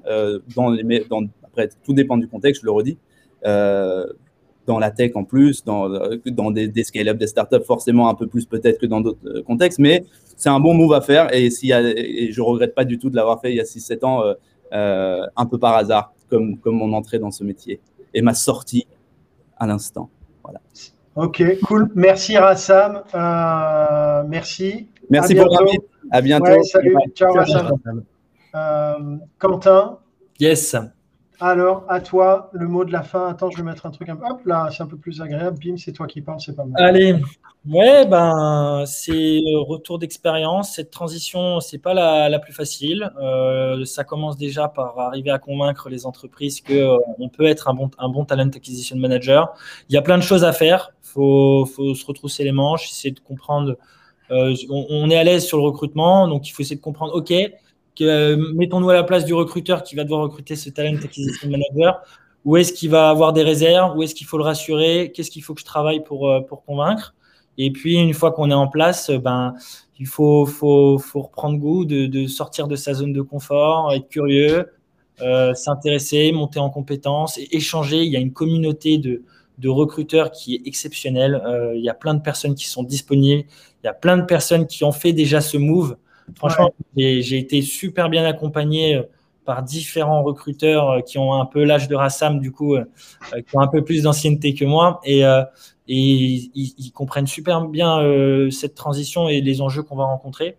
dans les, dans, après, tout dépend du contexte, je le redis. dans la tech en plus, dans, dans des, des scale-up, des startups, forcément un peu plus peut-être que dans d'autres contextes, mais c'est un bon move à faire et, si, et je ne regrette pas du tout de l'avoir fait il y a 6-7 ans euh, un peu par hasard, comme, comme mon entrée dans ce métier et ma sortie à l'instant. Voilà. Ok, cool. Merci Rassam. Euh, merci. Merci pour l'invite. À bientôt. salut. Ciao Rassam. Euh, Quentin. Yes. Alors, à toi, le mot de la fin. Attends, je vais mettre un truc un peu. Hop là, c'est un peu plus agréable. Bim, c'est toi qui parles, c'est pas mal. Allez. Ouais, ben, c'est retour d'expérience. Cette transition, c'est pas la, plus facile. Euh, ça commence déjà par arriver à convaincre les entreprises que euh, on peut être un bon, un bon talent acquisition manager. Il y a plein de choses à faire. Faut, faut se retrousser les manches, essayer de comprendre. Euh, on, on, est à l'aise sur le recrutement, donc il faut essayer de comprendre. Ok, mettons-nous à la place du recruteur qui va devoir recruter ce talent acquisition manager. Où est-ce qu'il va avoir des réserves? Où est-ce qu'il faut le rassurer? Qu'est-ce qu'il faut que je travaille pour, euh, pour convaincre? Et puis, une fois qu'on est en place, euh, ben, il faut, faut, faut reprendre goût de, de, sortir de sa zone de confort, être curieux, euh, s'intéresser, monter en compétences et échanger. Il y a une communauté de, de recruteurs qui est exceptionnelle. Euh, il y a plein de personnes qui sont disponibles. Il y a plein de personnes qui ont fait déjà ce move. Franchement, j'ai été super bien accompagné euh, par différents recruteurs euh, qui ont un peu l'âge de Rassam, du coup, euh, qui ont un peu plus d'ancienneté que moi. Et, ils, comprennent super bien cette transition et les enjeux qu'on va rencontrer.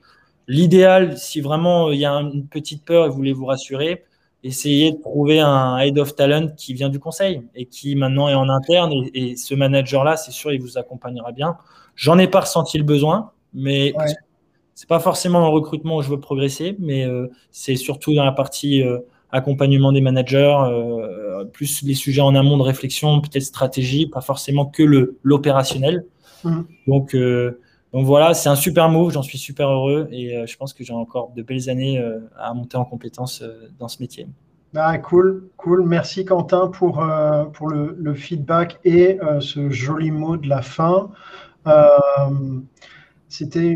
L'idéal, si vraiment il y a une petite peur et vous voulez vous rassurer, essayez de trouver un head of talent qui vient du conseil et qui maintenant est en interne. Et, ce manager-là, c'est sûr, il vous accompagnera bien. J'en ai pas ressenti le besoin, mais c'est pas forcément le recrutement où je veux progresser, mais euh, c'est surtout dans la partie euh, accompagnement des managers, euh, plus les sujets en amont de réflexion, peut-être stratégie, pas forcément que le l'opérationnel. Mmh. Donc donc voilà, c'est un super move, j'en suis super heureux et je pense que j'ai encore de belles années à monter en compétences dans ce métier. Ah, cool, cool. Merci Quentin pour, pour le, le, feedback et ce joli mot de la fin c'était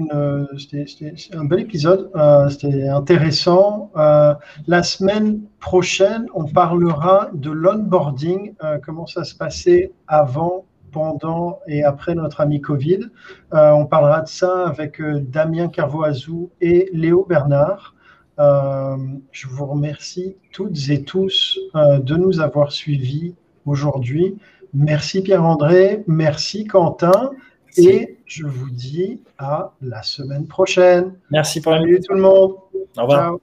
un bel épisode, c'était intéressant. la semaine prochaine, on parlera de l'onboarding, comment ça se passait avant, pendant et après notre ami Covid. on parlera de ça avec Damien Carvoazou et Léo Bernard. je vous remercie toutes et tous de nous avoir suivis aujourd'hui. Merci Pierre-André, merci Quentin. Et je vous dis à la semaine prochaine. Merci pour Salut tout le monde. Au revoir.